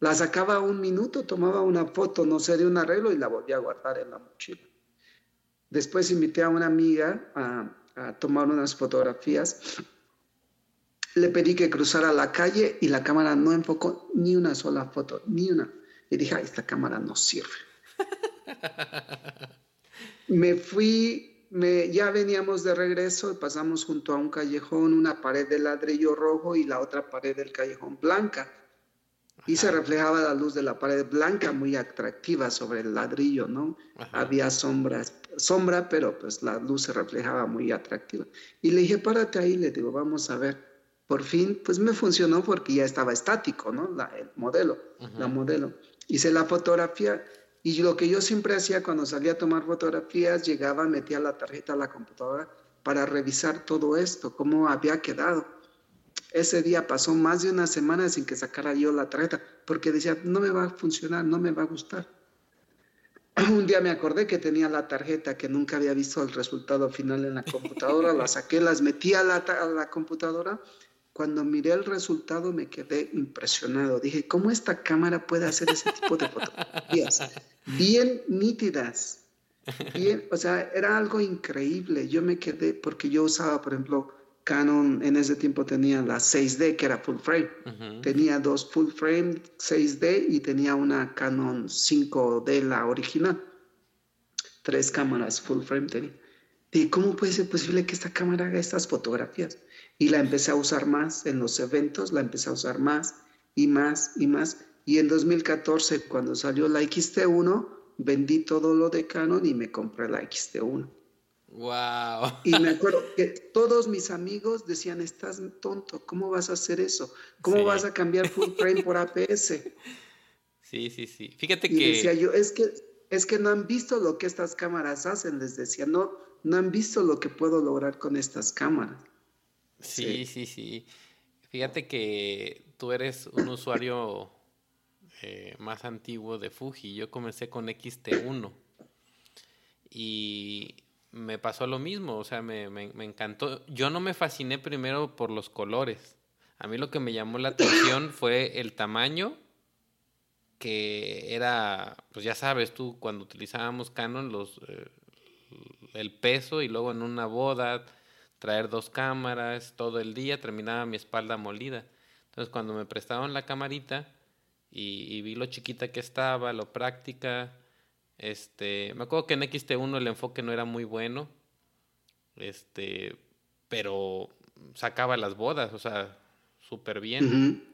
Speaker 3: La sacaba un minuto, tomaba una foto, no sé, de un arreglo y la volvía a guardar en la mochila. Después invité a una amiga a, tomar unas fotografías. Le pedí que cruzara la calle y la cámara no enfocó ni una sola foto, ni una. Y dije, esta cámara no sirve. (laughs) me fui ya veníamos de regreso y pasamos junto a un callejón, una pared de ladrillo rojo y la otra pared del callejón blanca. Y se reflejaba la luz de la pared blanca muy atractiva sobre el ladrillo, ¿no? Había sombras, sombra, pero pues la luz se reflejaba muy atractiva. Y le dije, párate ahí, le digo, vamos a ver. Por fin, pues me funcionó porque ya estaba estático, ¿no? La, el modelo, la modelo. Hice la fotografía y lo que yo siempre hacía cuando salía a tomar fotografías, llegaba, metía la tarjeta a la computadora para revisar todo esto, cómo había quedado ese día pasó más de una semana sin que sacara yo la tarjeta, porque decía, no me va a funcionar, no me va a gustar. (clears throat) Un día me acordé que tenía la tarjeta, que nunca había visto el resultado final en la computadora, la saqué, las metí a la, a la computadora. Cuando miré el resultado me quedé impresionado. Dije, ¿cómo esta cámara puede hacer ese tipo de fotografías? Bien nítidas. Bien, o sea, era algo increíble. Yo me quedé, porque yo usaba, por ejemplo, Canon en ese tiempo tenía la 6D, que era full frame. Tenía dos full frame 6D y tenía una Canon 5D, la original. Tres cámaras full frame tenía. Y ¿cómo puede ser posible que esta cámara haga estas fotografías? Y la empecé a usar más en los eventos, la empecé a usar más y más y más. Y en 2014, cuando salió la XT1, vendí todo lo de Canon y me compré la XT1.
Speaker 2: Wow.
Speaker 3: Y me acuerdo que todos mis amigos decían, estás tonto, ¿cómo vas a hacer eso? ¿Cómo vas a cambiar full frame por (laughs) APS?
Speaker 2: Sí, sí, sí. Fíjate
Speaker 3: y
Speaker 2: que...
Speaker 3: decía yo, es que, es que no han visto lo que estas cámaras hacen, les decía, no, no han visto lo que puedo lograr con estas cámaras.
Speaker 2: Sí, sí, sí. Fíjate que tú eres un usuario eh, más antiguo de Fuji. Yo comencé con XT1. Y me pasó lo mismo, o sea, me, me, me, encantó. Yo no me fasciné primero por los colores. A mí lo que me llamó la atención (coughs) fue el tamaño, que era, pues ya sabes tú, cuando utilizábamos Canon, los, eh, el peso y luego en una boda, traer dos cámaras todo el día, terminaba mi espalda molida. Entonces cuando me prestaron la camarita y, y vi lo chiquita que estaba, lo práctica, este, me acuerdo que en XT1 el enfoque no era muy bueno. Este, pero sacaba las bodas, o sea, súper bien.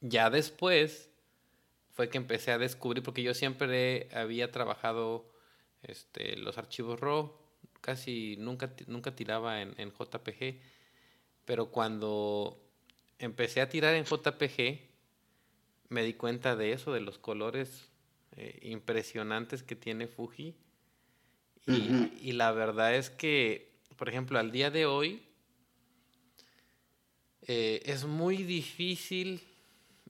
Speaker 2: Ya después fue que empecé a descubrir, porque yo siempre había trabajado este, los archivos RAW, casi nunca, nunca tiraba en, en JPG, pero cuando empecé a tirar en JPG, me di cuenta de eso, de los colores eh, impresionantes que tiene Fuji. Y, y, la verdad es que, por ejemplo, al día de hoy eh, es muy difícil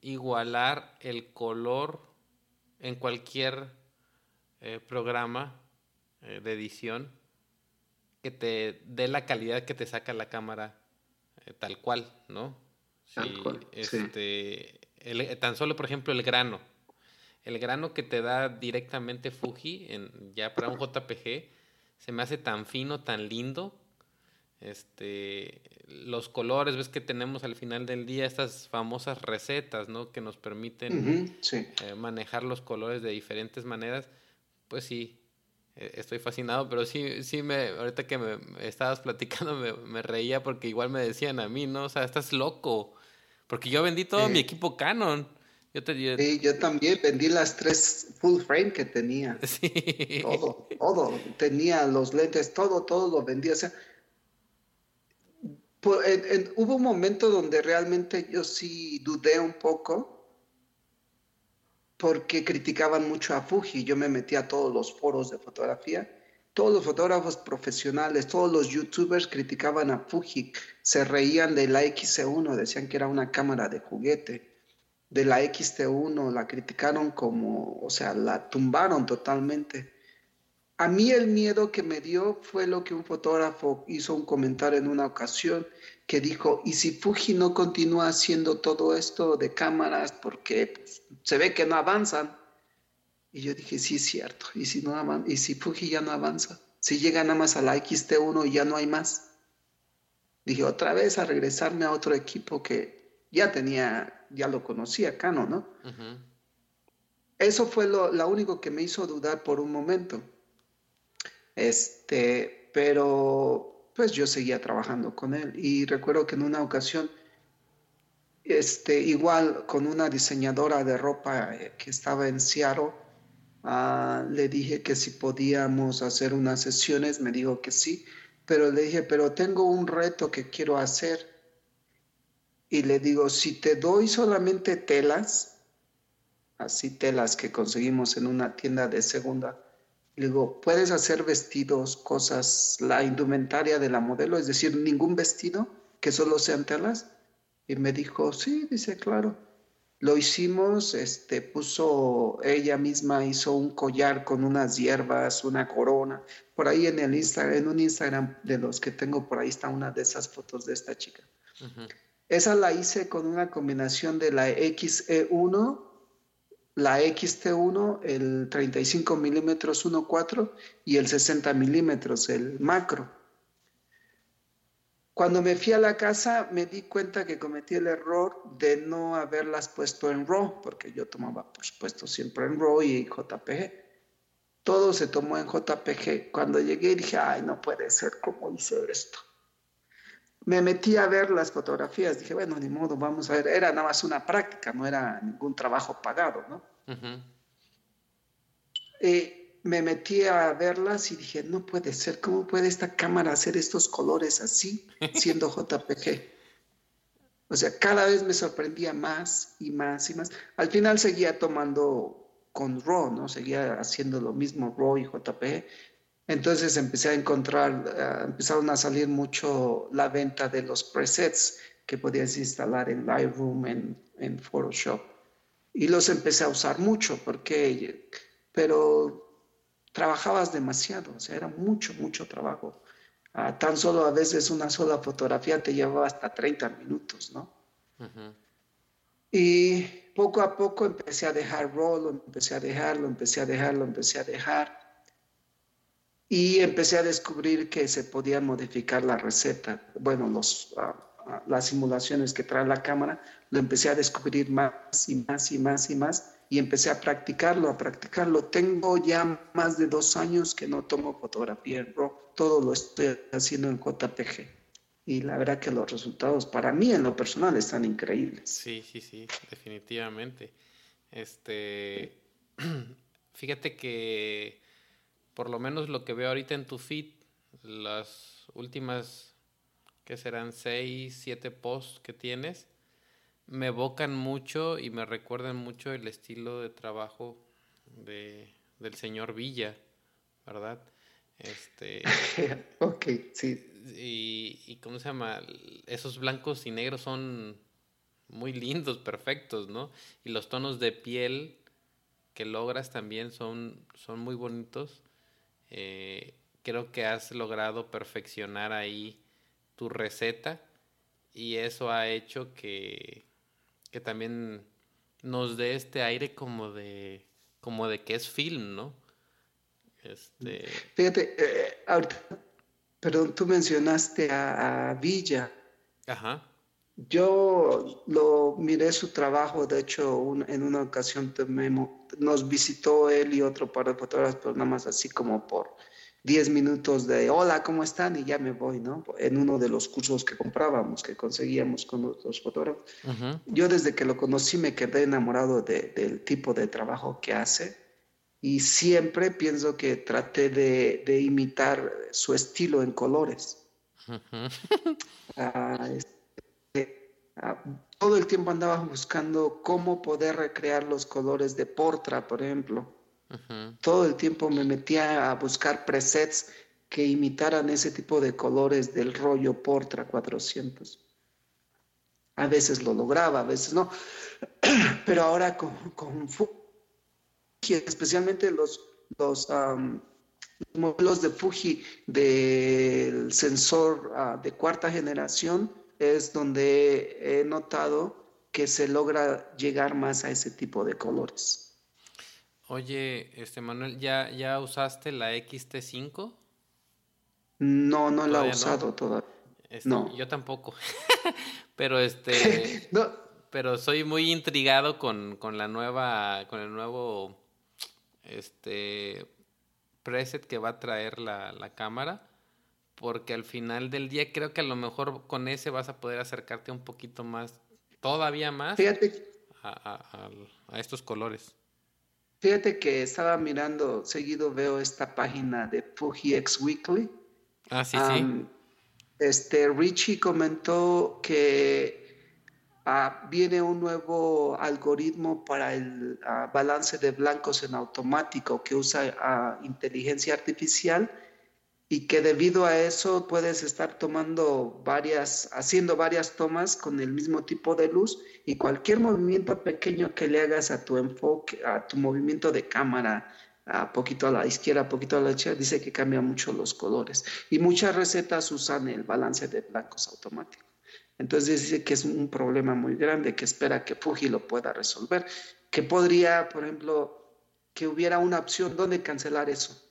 Speaker 2: igualar el color en cualquier eh, programa eh, de edición que te dé la calidad que te saca la cámara tal cual, ¿no?
Speaker 3: Tal
Speaker 2: Sí,
Speaker 3: cual,
Speaker 2: este, el- tan solo, por ejemplo, el grano. El grano que te da directamente Fuji, en, ya para un JPG, se me hace tan fino, tan lindo. Este, los colores, ves que tenemos al final del día estas famosas recetas, ¿no? Que nos permiten
Speaker 3: sí.
Speaker 2: eh, manejar los colores de diferentes maneras. Pues sí, eh, estoy fascinado, pero sí, sí me, ahorita que me, estabas (laughs) platicando me, me reía porque igual me decían a mí, ¿no? O sea, estás loco. Porque yo vendí todo mi equipo Canon. Yo te yo-
Speaker 3: Sí, yo también vendí las tres full frame que tenía. (laughs)
Speaker 2: Sí.
Speaker 3: Todo, todo. Tenía los lentes, todo, todo lo vendía. O sea, en- en- hubo un momento donde realmente yo sí dudé un poco porque criticaban mucho a Fuji. Yo me metí a todos los foros de fotografía. Todos los fotógrafos profesionales, todos los youtubers criticaban a Fuji. Se reían de la XC1, decían que era una cámara de juguete. De la XT1 la criticaron como, o sea, la tumbaron totalmente. A mí el miedo que me dio fue lo que un fotógrafo hizo un comentario en una ocasión que dijo, ¿y si Fuji no continúa haciendo todo esto de cámaras porque pues, se ve que no avanzan? Y yo dije, sí es cierto, ¿y si, no y si Fuji ya no avanza? Si llega nada más a la XT1 y ya no hay más. Dije, otra vez a regresarme a otro equipo que ya tenía, ya lo conocía, Canon, ¿no? Eso fue lo, lo único que me hizo dudar por un momento. Este, pero pues yo seguía trabajando con él y recuerdo que en una ocasión este, igual con una diseñadora de ropa eh, que estaba en Seattle, ah, le dije que si podíamos hacer unas sesiones, me dijo que sí, pero le dije, pero tengo un reto que quiero hacer. Y le digo, si te doy solamente telas, así telas que conseguimos en una tienda de segunda, le digo, ¿puedes hacer vestidos, cosas, la indumentaria de la modelo? Es decir, ningún vestido que solo sean telas. Y me dijo, sí, dice, claro. Lo hicimos, este, puso, ella misma hizo un collar con unas hierbas, una corona. Por ahí en el Instagram, en un Instagram de los que tengo por ahí está una de esas fotos de esta chica. Esa la hice con una combinación de la XE1 la XT1, el 35 milímetros 1.4 y el 60 milímetros, el macro. Cuando me fui a la casa me di cuenta que cometí el error de no haberlas puesto en RAW, porque yo tomaba, por supuesto, siempre en RAW y JPG. Todo se tomó en JPG. Cuando llegué dije, ay, no puede ser como hice esto. Me metí a ver las fotografías, dije, bueno, ni modo, vamos a ver. Era nada más una práctica, no era ningún trabajo pagado, ¿no? Eh, me metí a verlas y dije, no puede ser, ¿cómo puede esta cámara hacer estos colores así (laughs) siendo JPG? O sea, cada vez me sorprendía más y más y más. Al final seguía tomando con RAW, ¿no? Seguía haciendo lo mismo RAW y JPG. Entonces empecé a encontrar, eh, empezaron a salir mucho la venta de los presets que podías instalar en Lightroom, en, en Photoshop y los empecé a usar mucho porque, pero trabajabas demasiado, o sea, era mucho, mucho trabajo. Ah, tan solo a veces una sola fotografía te llevaba hasta 30 minutos, ¿no? Y poco a poco empecé a dejar roll, empecé a dejarlo, empecé a dejarlo, empecé a dejar. Y empecé a descubrir que se podía modificar la receta, bueno, los, ah, las simulaciones que trae la cámara lo empecé a descubrir más y más y más y más y empecé a practicarlo, a practicarlo. Tengo ya más de dos años que no tomo fotografía en RAW, todo lo estoy haciendo en JPG. Y la verdad que los resultados para mí en lo personal están increíbles.
Speaker 2: Sí, sí, sí, definitivamente. Este, (clears throat) fíjate que por lo menos lo que veo ahorita en tu feed, las últimas, que serán seis, siete posts que tienes, me evocan mucho y me recuerdan mucho el estilo de trabajo de, del señor Villa, ¿verdad? Este, (laughs)
Speaker 3: ok, sí.
Speaker 2: Y, y, ¿cómo se llama? Esos blancos y negros son muy lindos, perfectos, ¿no? Y los tonos de piel que logras también son, son muy bonitos. Eh, creo que has logrado perfeccionar ahí tu receta y eso ha hecho que, que también nos dé este aire como de como de que es film, ¿no?
Speaker 3: Este... Fíjate, eh, ahorita, perdón, tú mencionaste a, Villa. Ajá. Yo lo miré su trabajo, de hecho, en una ocasión nos visitó él y otro par de fotógrafos, pero nada más así como por 10 minutos de hola, ¿cómo están? Y ya me voy, ¿no? En uno de los cursos que comprábamos, que conseguíamos con los fotógrafos. Yo desde que lo conocí me quedé enamorado del tipo de trabajo que hace y siempre pienso que traté de, imitar su estilo en colores. Ah, este, ah, todo el tiempo andaba buscando cómo poder recrear los colores de Portra, por ejemplo todo el tiempo me metía a buscar presets que imitaran ese tipo de colores del rollo Portra 400. A veces lo lograba, a veces no. (clears throat) Pero ahora con, con Fuji, especialmente los, los modelos de Fuji del sensor ah, de cuarta generación, es donde he notado que se logra llegar más a ese tipo de colores.
Speaker 2: Oye, este Manuel, ¿ya, ya usaste la XT5?
Speaker 3: No, no la he usado todavía.
Speaker 2: Este, no. Yo tampoco. (laughs) pero este. (laughs) Pero soy muy intrigado con, con, la nueva. con el nuevo. Este. preset que va a traer la, la cámara. Porque al final del día creo que a lo mejor con ese vas a poder acercarte un poquito más todavía más
Speaker 3: Fíjate,
Speaker 2: a, a- a estos colores.
Speaker 3: fíjate que estaba mirando, seguido veo esta página de Fuji X Weekly.
Speaker 2: Ah, sí, sí.
Speaker 3: Este Richie comentó que ah, viene un nuevo algoritmo para el ah, balance de blancos en automático que usa ah, inteligencia artificial y que debido a eso puedes estar tomando varias, haciendo varias tomas con el mismo tipo de luz y cualquier movimiento pequeño que le hagas a tu enfoque, a tu movimiento de cámara, a poquito a la izquierda, poquito a la derecha, dice que cambia mucho los colores. Y muchas recetas usan el balance de blancos automático. Entonces dice que es un problema muy grande que espera que Fuji lo pueda resolver. Que podría, por ejemplo, que hubiera una opción donde cancelar eso.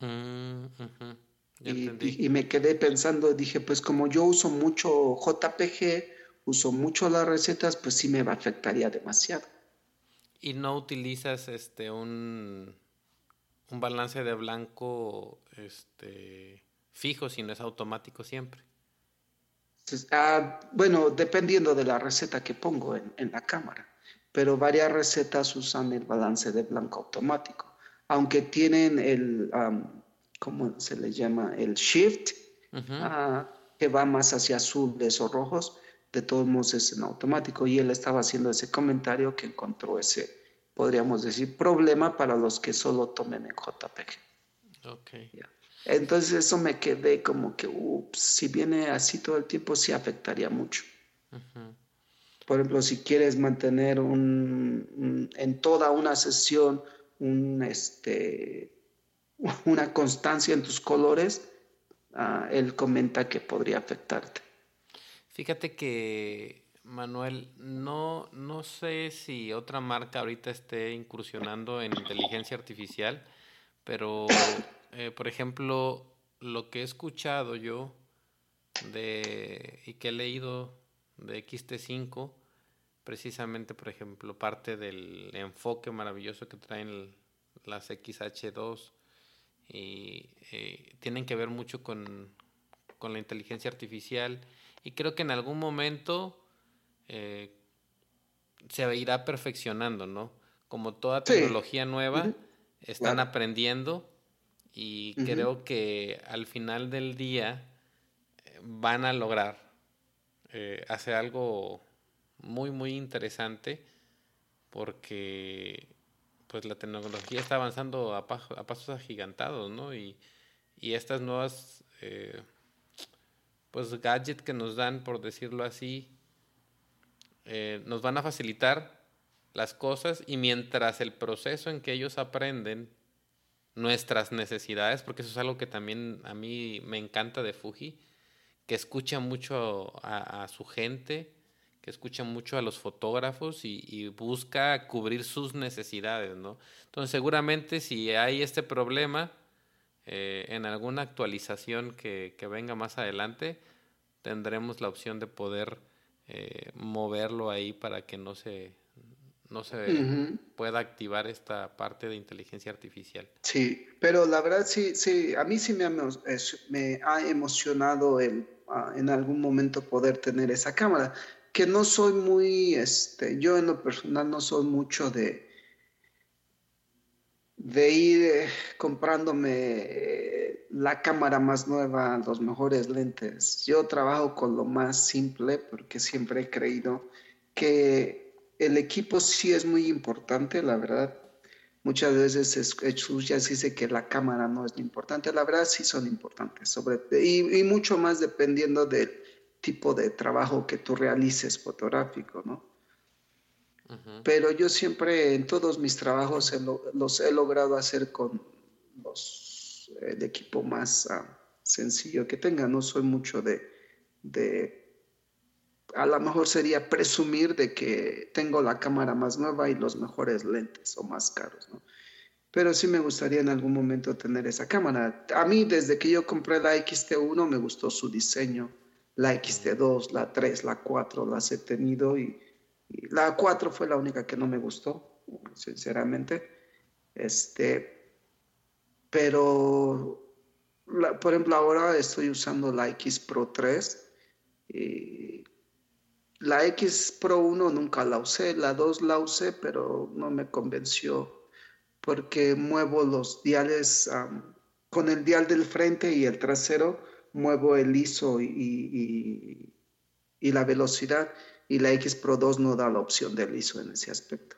Speaker 2: Mm,
Speaker 3: Y,
Speaker 2: entendí.
Speaker 3: y- y me quedé pensando, dije, pues como yo uso mucho JPG, uso mucho las recetas, pues sí me va- afectaría demasiado.
Speaker 2: ¿Y no utilizas este un, un balance de blanco este fijo, sino es automático siempre?
Speaker 3: Entonces, ah, bueno, dependiendo de la receta que pongo en, en la cámara, pero varias recetas usan el balance de blanco automático, aunque tienen el, am, ¿cómo se le llama? El shift, ah, que va más hacia azules o rojos, de todos modos es en automático. Y él estaba haciendo ese comentario que encontró ese, podríamos decir, problema para los que solo tomen en JPG.
Speaker 2: Ok.
Speaker 3: Ya. Entonces eso me quedé como que, ups, si viene así todo el tiempo, sí afectaría mucho. Por ejemplo, si quieres mantener un, un- en toda una sesión un, este, (laughs) una constancia en tus colores, ah, él comenta que podría afectarte.
Speaker 2: Fíjate que, Manuel, no, no sé si otra marca ahorita esté incursionando en inteligencia artificial, pero, (coughs) eh, por ejemplo, lo que he escuchado yo de, y que he leído de XT5, precisamente, por ejemplo, parte del enfoque maravilloso que traen el- las XH2 y eh, tienen que ver mucho con, con la inteligencia artificial y creo que en algún momento eh, se irá perfeccionando, ¿no? Como toda
Speaker 3: Sí.
Speaker 2: tecnología nueva, están
Speaker 3: Claro.
Speaker 2: aprendiendo y creo que al final del día eh, van a lograr eh, hacer algo muy, muy interesante porque pues la tecnología está avanzando a, pa- a pasos agigantados, ¿no? Y, y estas nuevas eh, pues gadgets que nos dan, por decirlo así, eh, nos van a facilitar las cosas y mientras el proceso en que ellos aprenden nuestras necesidades, porque eso es algo que también a mí me encanta de Fuji, que escucha mucho a su gente, que escucha mucho a los fotógrafos y, y busca cubrir sus necesidades, ¿no? Entonces seguramente si hay este problema, eh, en alguna actualización que, que venga más adelante, tendremos la opción de poder eh, moverlo ahí para que no se, no se pueda activar esta parte de inteligencia artificial.
Speaker 3: Sí, pero la verdad sí, sí, a mí sí me ha, me ha emocionado el ah, en algún momento poder tener esa cámara, que no soy muy, este, yo en lo personal no soy mucho de, de ir eh, comprándome la cámara más nueva, los mejores lentes. Yo trabajo con lo más simple porque siempre he creído que el equipo sí es muy importante, la verdad. Muchas veces es- ya se dice que la cámara no es importante, la verdad sí son importantes, sobre, y, y mucho más dependiendo del tipo de trabajo que tú realices fotográfico, ¿no? Pero yo siempre en todos mis trabajos he lo- los he logrado hacer con los, el equipo más ah, sencillo que tenga. No soy mucho de, de, a lo mejor sería presumir de que tengo la cámara más nueva y los mejores lentes o más caros, ¿no? Pero sí me gustaría en algún momento tener esa cámara. A mí desde que yo compré la XT1 me gustó su diseño. La XT2, la 3, la 4 las he tenido y, y la 4 fue la única que no me gustó, sinceramente. Este, pero, la- por ejemplo, ahora estoy usando la X Pro 3 y la X Pro 1 nunca la usé, la 2 la usé, pero no me convenció porque muevo los diales con el dial del frente y el trasero, muevo el ISO y, y, la velocidad y la X Pro 2 no da la opción del ISO en ese aspecto.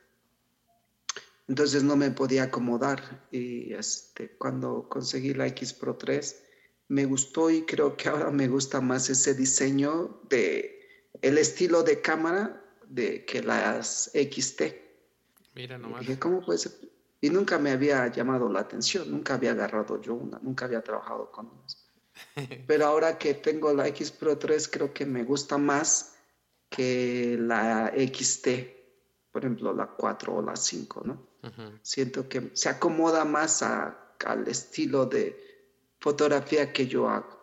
Speaker 3: Entonces no me podía acomodar y este, cuando conseguí la X Pro 3 me gustó y creo que ahora me gusta más ese diseño de el estilo de cámara de que las XT.
Speaker 2: Mira nomás.
Speaker 3: ¿cómo puede ser? Y nunca me había llamado la atención, nunca había agarrado yo una, nunca había trabajado con unas. (laughs) Pero ahora que tengo la X Pro 3, creo que me gusta más que la XT, por ejemplo, la 4 o la 5, ¿no? Siento que se acomoda más al estilo de fotografía que yo hago.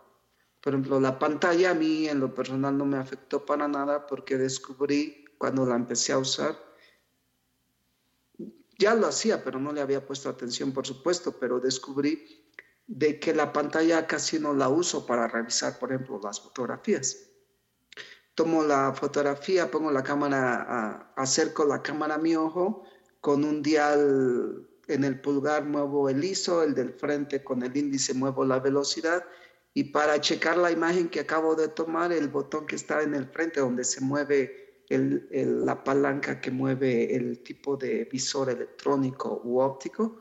Speaker 3: Por ejemplo, la pantalla a mí en lo personal no me afectó para nada porque descubrí cuando la empecé a usar, ya lo hacía, pero no le había puesto atención, por supuesto, pero descubrí de que la pantalla casi no la uso para revisar, por ejemplo, las fotografías. Tomo la fotografía, pongo la cámara, acerco la cámara a mi ojo, con un dial en el pulgar muevo el ISO, el del frente con el índice muevo la velocidad y para checar la imagen que acabo de tomar, el botón que está en el frente donde se mueve el, la palanca que mueve el tipo de visor electrónico u óptico,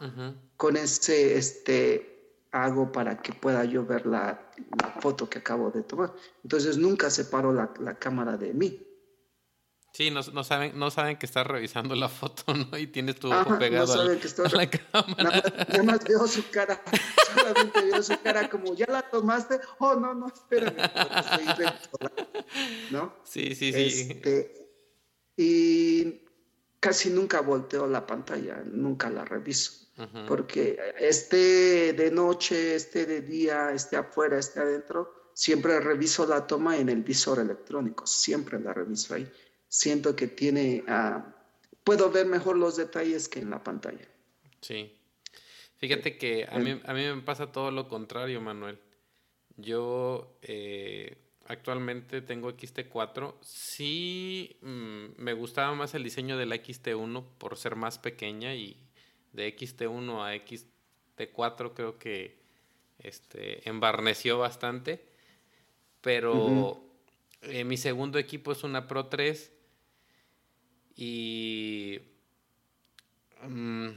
Speaker 3: con ese este, hago para que pueda yo ver la, foto que acabo de tomar. Entonces nunca separo la, la cámara de mí.
Speaker 2: Sí, no, no, saben, no saben que estás revisando la foto, ¿no? Y tienes tu ojo pegado a, la cámara.
Speaker 3: Nada, más veo su cara, (laughs) solamente veo su cara como, ¿ya la tomaste? Oh, no, no, espérame. ¿No?
Speaker 2: Sí, sí, sí.
Speaker 3: Este, y casi nunca volteo la pantalla, nunca la reviso. Porque esté de noche, esté de día, esté afuera, esté adentro, siempre reviso la toma en el visor electrónico, siempre la reviso ahí siento que tiene, uh, puedo ver mejor los detalles que en la pantalla.
Speaker 2: Sí. Fíjate que a mí, a mí me pasa todo lo contrario, Manuel. Yo eh, actualmente tengo XT4. Sí, mm, me gustaba más el diseño de la XT1 por ser más pequeña y de XT1 a XT4 creo que este, embarneció bastante. Pero eh, mi segundo equipo es una Pro 3 y mm,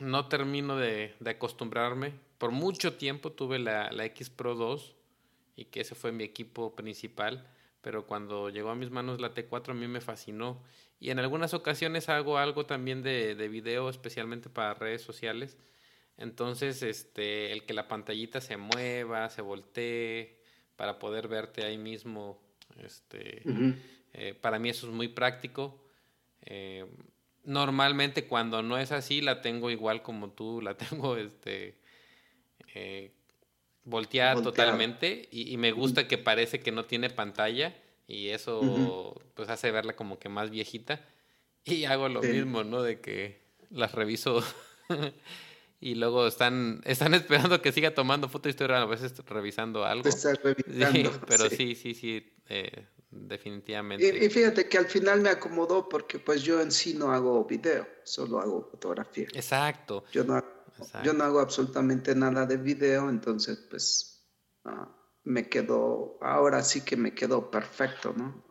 Speaker 2: no termino de, acostumbrarme. Por mucho tiempo tuve la, la, X Pro 2 y que ese fue mi equipo principal, pero cuando llegó a mis manos la T4 a mí me fascinó. Y en algunas ocasiones hago algo también de, de video, especialmente para redes sociales. Entonces, este, el que la pantallita se mueva, se voltee, para poder verte ahí mismo, este, eh, para mí eso es muy práctico. Eh, normalmente cuando no es así, la tengo igual como tú, la (laughs) tengo este eh, volteada totalmente y, me gusta que parece que no tiene pantalla y eso pues hace verla como que más viejita (laughs) y hago lo mismo, ¿no? De que las reviso (laughs) y luego están están esperando que siga tomando foto y estoy a veces revisando algo. (laughs) pero sí, sí, sí, eh, definitivamente.
Speaker 3: Y, fíjate que al final me acomodó porque pues yo en sí no hago video, solo hago fotografía.
Speaker 2: Exacto.
Speaker 3: Yo no, Yo no hago absolutamente nada de video, entonces pues ah, me quedó, ahora sí que me quedó perfecto, ¿no?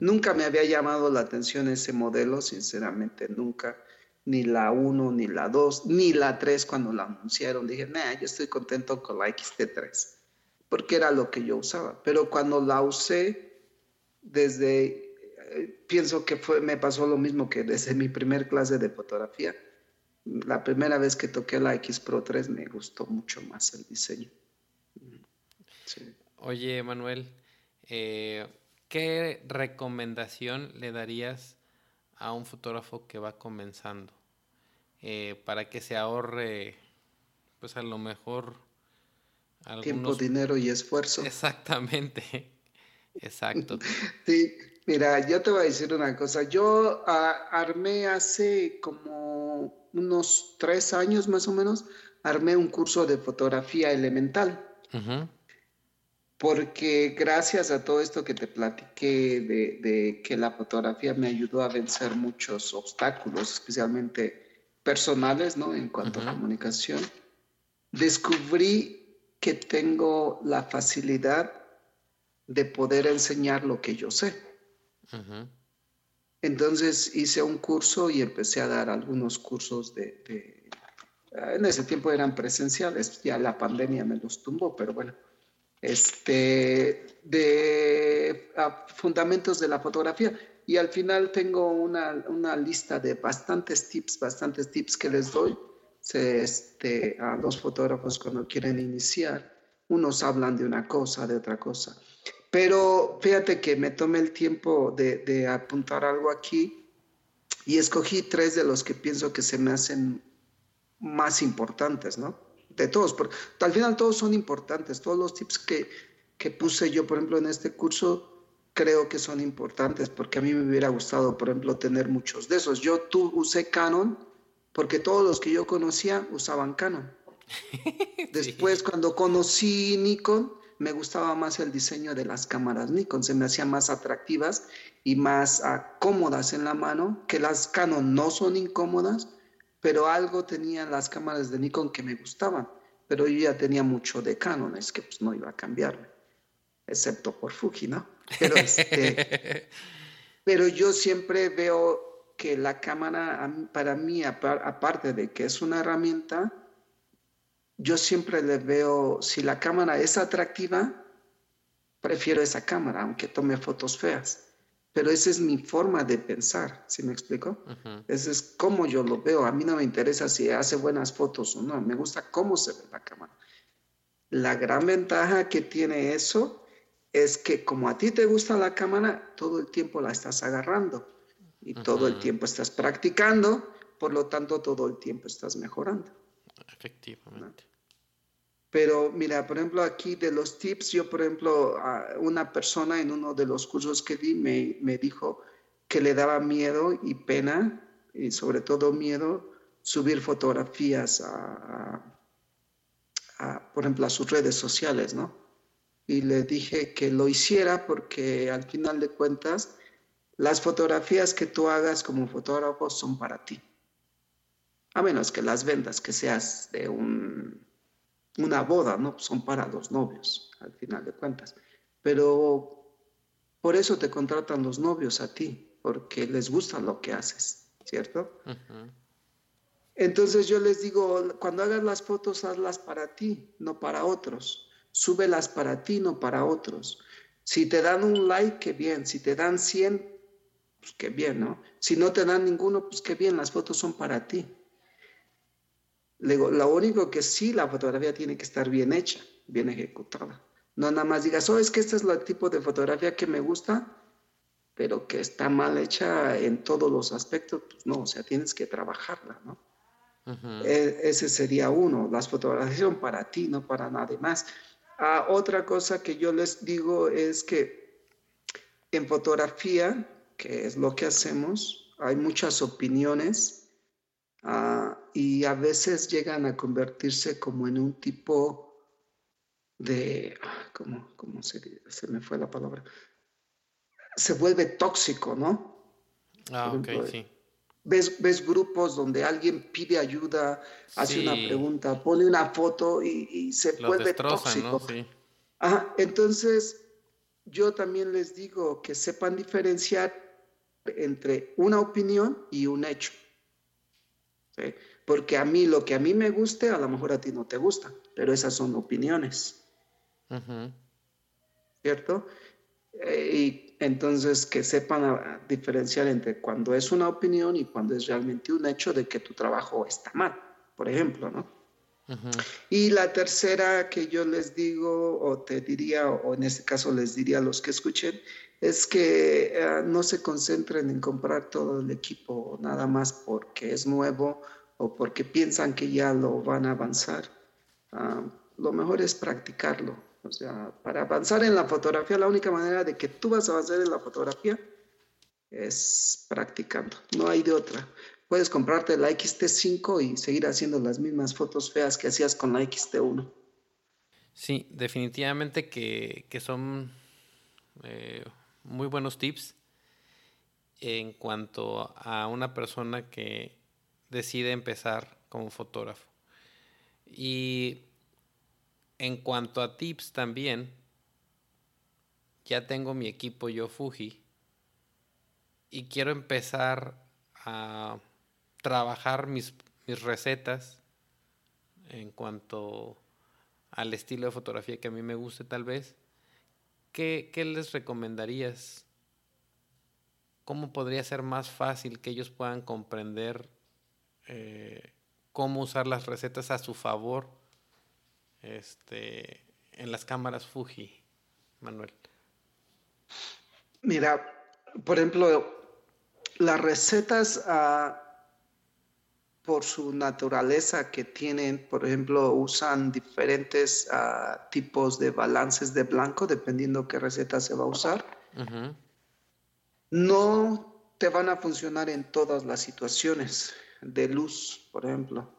Speaker 3: Nunca me había llamado la atención ese modelo, sinceramente, nunca. Ni la 1, ni la 2, ni la 3 cuando la anunciaron. Dije, nah, yo estoy contento con la XT3, porque era lo que yo usaba. Pero cuando la usé, desde, eh, pienso que fue, me pasó lo mismo que desde mi primer clase de fotografía. La primera vez que toqué la X Pro 3 me gustó mucho más el diseño.
Speaker 2: Oye, Manuel, eh, ¿qué recomendación le darías a un fotógrafo que va comenzando eh, para que se ahorre, pues a lo mejor...
Speaker 3: Tiempo, dinero y esfuerzo.
Speaker 2: Exactamente. (laughs) Exacto.
Speaker 3: Sí, mira, yo te voy a decir una cosa. Yo ah, armé hace como unos tres años más o menos, armé un curso de fotografía elemental. Porque gracias a todo esto que te platiqué de, que la fotografía me ayudó a vencer muchos obstáculos, especialmente personales, ¿no? En cuanto a comunicación, descubrí que tengo la facilidad de poder enseñar lo que yo sé. Entonces hice un curso y empecé a dar algunos cursos de, En ese tiempo eran presenciales, ya la pandemia me los tumbó, pero bueno este, de fundamentos de la fotografía. Y al final tengo una, una, lista de bastantes tips, bastantes tips que les doy este, a los fotógrafos cuando quieren iniciar. Unos hablan de una cosa, de otra cosa. Pero fíjate que me tomé el tiempo de, de apuntar algo aquí y escogí tres de los que pienso que se me hacen más importantes, ¿no? De todos, porque al final todos son importantes, todos los tips que, que puse yo, por ejemplo, en este curso, creo que son importantes, porque a mí me hubiera gustado, por ejemplo, tener muchos de esos. Yo tú usé Canon, porque todos los que yo conocía usaban Canon. (laughs) Después, cuando conocí Nikon, me gustaba más el diseño de las cámaras Nikon, se me hacían más atractivas y más ah, cómodas en la mano, que las Canon no son incómodas, pero algo tenían las cámaras de Nikon que me gustaban, pero yo ya tenía mucho de Canon, es que pues no iba a cambiarme, excepto por Fuji, ¿no? Pero, este, (laughs) pero yo siempre veo que la cámara, para mí, aparte de que es una herramienta, yo siempre le veo, si la cámara es atractiva, prefiero esa cámara, aunque tome fotos feas pero esa es mi forma de pensar, ¿sí me explico? Ese es como yo lo veo. A mí no me interesa si hace buenas fotos o no, me gusta cómo se ve la cámara. La gran ventaja que tiene eso es que como a ti te gusta la cámara, todo el tiempo la estás agarrando y todo el tiempo estás practicando, por lo tanto todo el tiempo estás mejorando.
Speaker 2: Efectivamente.
Speaker 3: Pero mira, por ejemplo, aquí de los tips, yo, por ejemplo, una persona en uno de los cursos que di me, me dijo que le daba miedo y pena, y sobre todo miedo, subir fotografías a, por ejemplo, a sus redes sociales, ¿no? Y le dije que lo hiciera porque al final de cuentas, las fotografías que tú hagas como fotógrafo son para ti. A menos que las vendas, que seas de un una boda, ¿no? Son para los novios, al final de cuentas. Pero por eso te contratan los novios a ti, porque les gusta lo que haces, ¿cierto? Entonces yo les digo, cuando hagas las fotos, hazlas para ti, no para otros. Súbelas para ti, no para otros. Si te dan un like, qué bien. Si te dan 100, pues qué bien, ¿no? Si no te dan ninguno, pues qué bien, las fotos son para ti. Le digo, lo único que sí, la fotografía tiene que estar bien hecha, bien ejecutada. No nada más digas, oh, es que este es el tipo de fotografía que me gusta, pero que está mal hecha en todos los aspectos. Pues no, o sea, tienes que trabajarla, ¿no? E, ese sería uno. Las fotografías son para ti, no para nadie más. Ah, otra cosa que yo les digo es que en fotografía, que es lo que hacemos, hay muchas opiniones Ah, y a veces llegan a convertirse como en un tipo de, ah, ¿cómo, cómo se, se me fue la palabra? Se vuelve tóxico, ¿no?
Speaker 2: Ah, ok, sí.
Speaker 3: Ves, ves, grupos donde alguien pide ayuda, hace una pregunta, pone una foto y, se vuelve tóxico. ¿no? Sí. Ajá, entonces, yo también les digo que sepan diferenciar entre una opinión y un hecho. Porque a mí lo que a mí me guste, a lo mejor a ti no te gusta, pero esas son opiniones. ¿Cierto? Eh, y entonces que sepan diferenciar entre cuando es una opinión y cuando es realmente un hecho de que tu trabajo está mal, por ejemplo, ¿no? Y la tercera que yo les digo, o te diría, o en este caso les diría a los que escuchen, es que eh, no se concentren en comprar todo el equipo nada más porque es nuevo o porque piensan que ya lo van a avanzar. Ah, lo mejor es practicarlo. O sea, para avanzar en la fotografía, la única manera de que tú vas a avanzar en la fotografía es practicando. No hay de otra. Puedes comprarte la XT5 y seguir haciendo las mismas fotos feas que hacías con la XT1.
Speaker 2: Sí, definitivamente que, son eh, muy buenos tips en cuanto a una persona que decide empezar como fotógrafo. Y en cuanto a tips también, ya tengo mi equipo yo Fuji y quiero empezar a trabajar mis, mis recetas en cuanto al estilo de fotografía que a mí me guste tal vez. ¿Qué, les recomendarías? ¿Cómo podría ser más fácil que ellos puedan comprender eh, cómo usar las recetas a su favor este, en las cámaras Fuji, Manuel?
Speaker 3: Mira, por ejemplo, las recetas ah, por su naturaleza que tienen, por ejemplo, usan diferentes ah, tipos de balances de blanco dependiendo qué receta se va a usar. No te van a funcionar en todas las situaciones de luz, por ejemplo.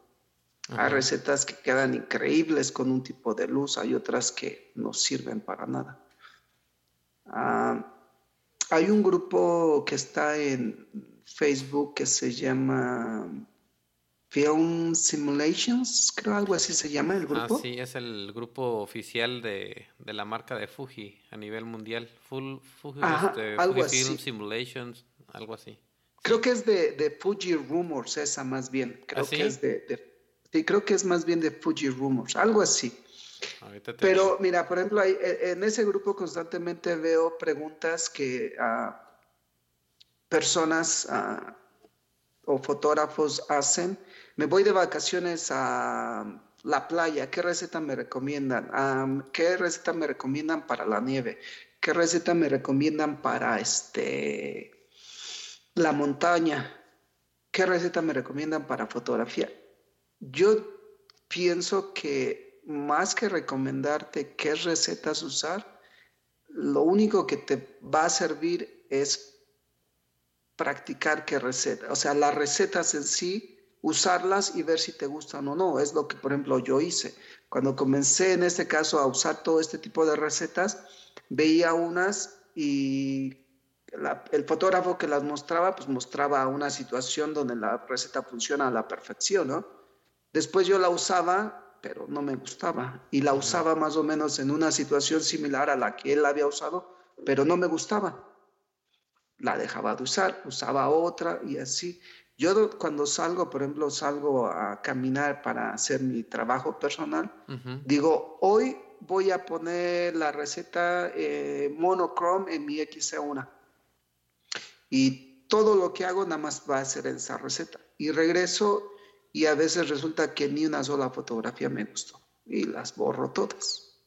Speaker 3: Hay recetas que quedan increíbles con un tipo de luz, hay otras que no sirven para nada. Ah, hay un grupo que está en Facebook que se llama Film Simulations, creo algo así se llama el grupo.
Speaker 2: Ah, sí, es el grupo oficial de, la marca de Fuji a nivel mundial. Full, Fuji, este, Film Simulations, algo así.
Speaker 3: Creo que es de, de, Fuji Rumors, esa más bien. Creo ¿Ah, que es de, sí, creo que es más bien de Fuji Rumors, algo así. Pero mira, por ejemplo, e, en ese grupo constantemente veo preguntas que uh, personas uh, o fotógrafos hacen. Me voy de vacaciones a la playa, ¿qué receta me recomiendan? ¿Qué receta me recomiendan para la nieve? ¿Qué receta me recomiendan para este la montaña. ¿Qué receta me recomiendan para fotografía? Yo pienso que más que recomendarte qué recetas usar, lo único que te va a servir es practicar qué receta. O sea, las recetas en sí, usarlas y ver si te gustan o no. Es lo que, por ejemplo, yo hice. Cuando comencé en este caso a usar todo este tipo de recetas, veía unas y el fotógrafo que las mostraba, pues mostraba una situación donde la receta funciona a la perfección, ¿no? Después yo la usaba, pero no me gustaba. Y la usaba más o menos en una situación similar a la que él había usado, pero no me gustaba. La dejaba de usar, usaba otra y así. Yo cuando salgo, por ejemplo, salgo a caminar para hacer mi trabajo personal, digo, hoy voy a poner la receta eh, monochrome en mi XC1 y todo lo que hago nada más va a ser esa receta. Y regreso y a veces resulta que ni una sola fotografía me gustó y las borro todas.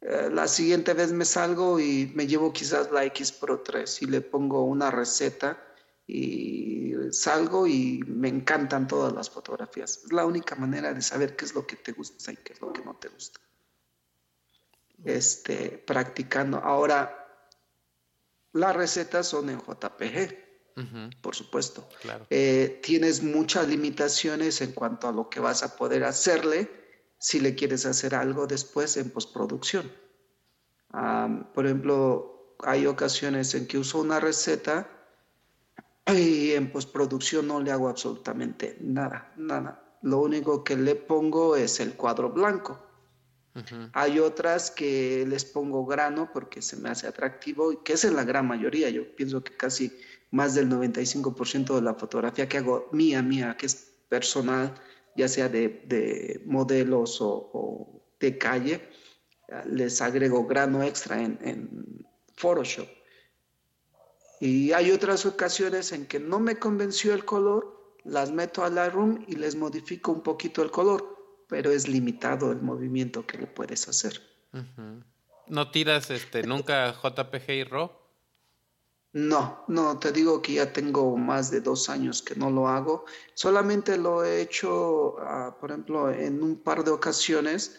Speaker 3: Eh, la siguiente vez me salgo y me llevo quizás la X Pro 3 y le pongo una receta y salgo y me encantan todas las fotografías. Es la única manera de saber qué es lo que te gusta y qué es lo que no te gusta. Este, practicando. Ahora, las recetas son en JPG, por supuesto. Eh, tienes muchas limitaciones en cuanto a lo que vas a poder hacerle si le quieres hacer algo después en postproducción. por ejemplo, hay ocasiones en que uso una receta y en postproducción no le hago absolutamente nada, nada. Lo único que le pongo es el cuadro blanco. Hay otras que les pongo grano porque se me hace atractivo, y que es en la gran mayoría. Yo pienso que casi más del 95% de la fotografía que hago mía, mía, que es personal, ya sea de, modelos o, de calle, les agrego grano extra en, en Photoshop. Y hay otras ocasiones en que no me convenció el color, las meto a Lightroom y les modifico un poquito el color pero es limitado el movimiento que le puedes hacer.
Speaker 2: ¿No tiras este, nunca JPG y RAW?
Speaker 3: No, no, te digo que ya tengo más de dos años que no lo hago. Solamente lo he hecho, ah, por ejemplo, en un par de ocasiones,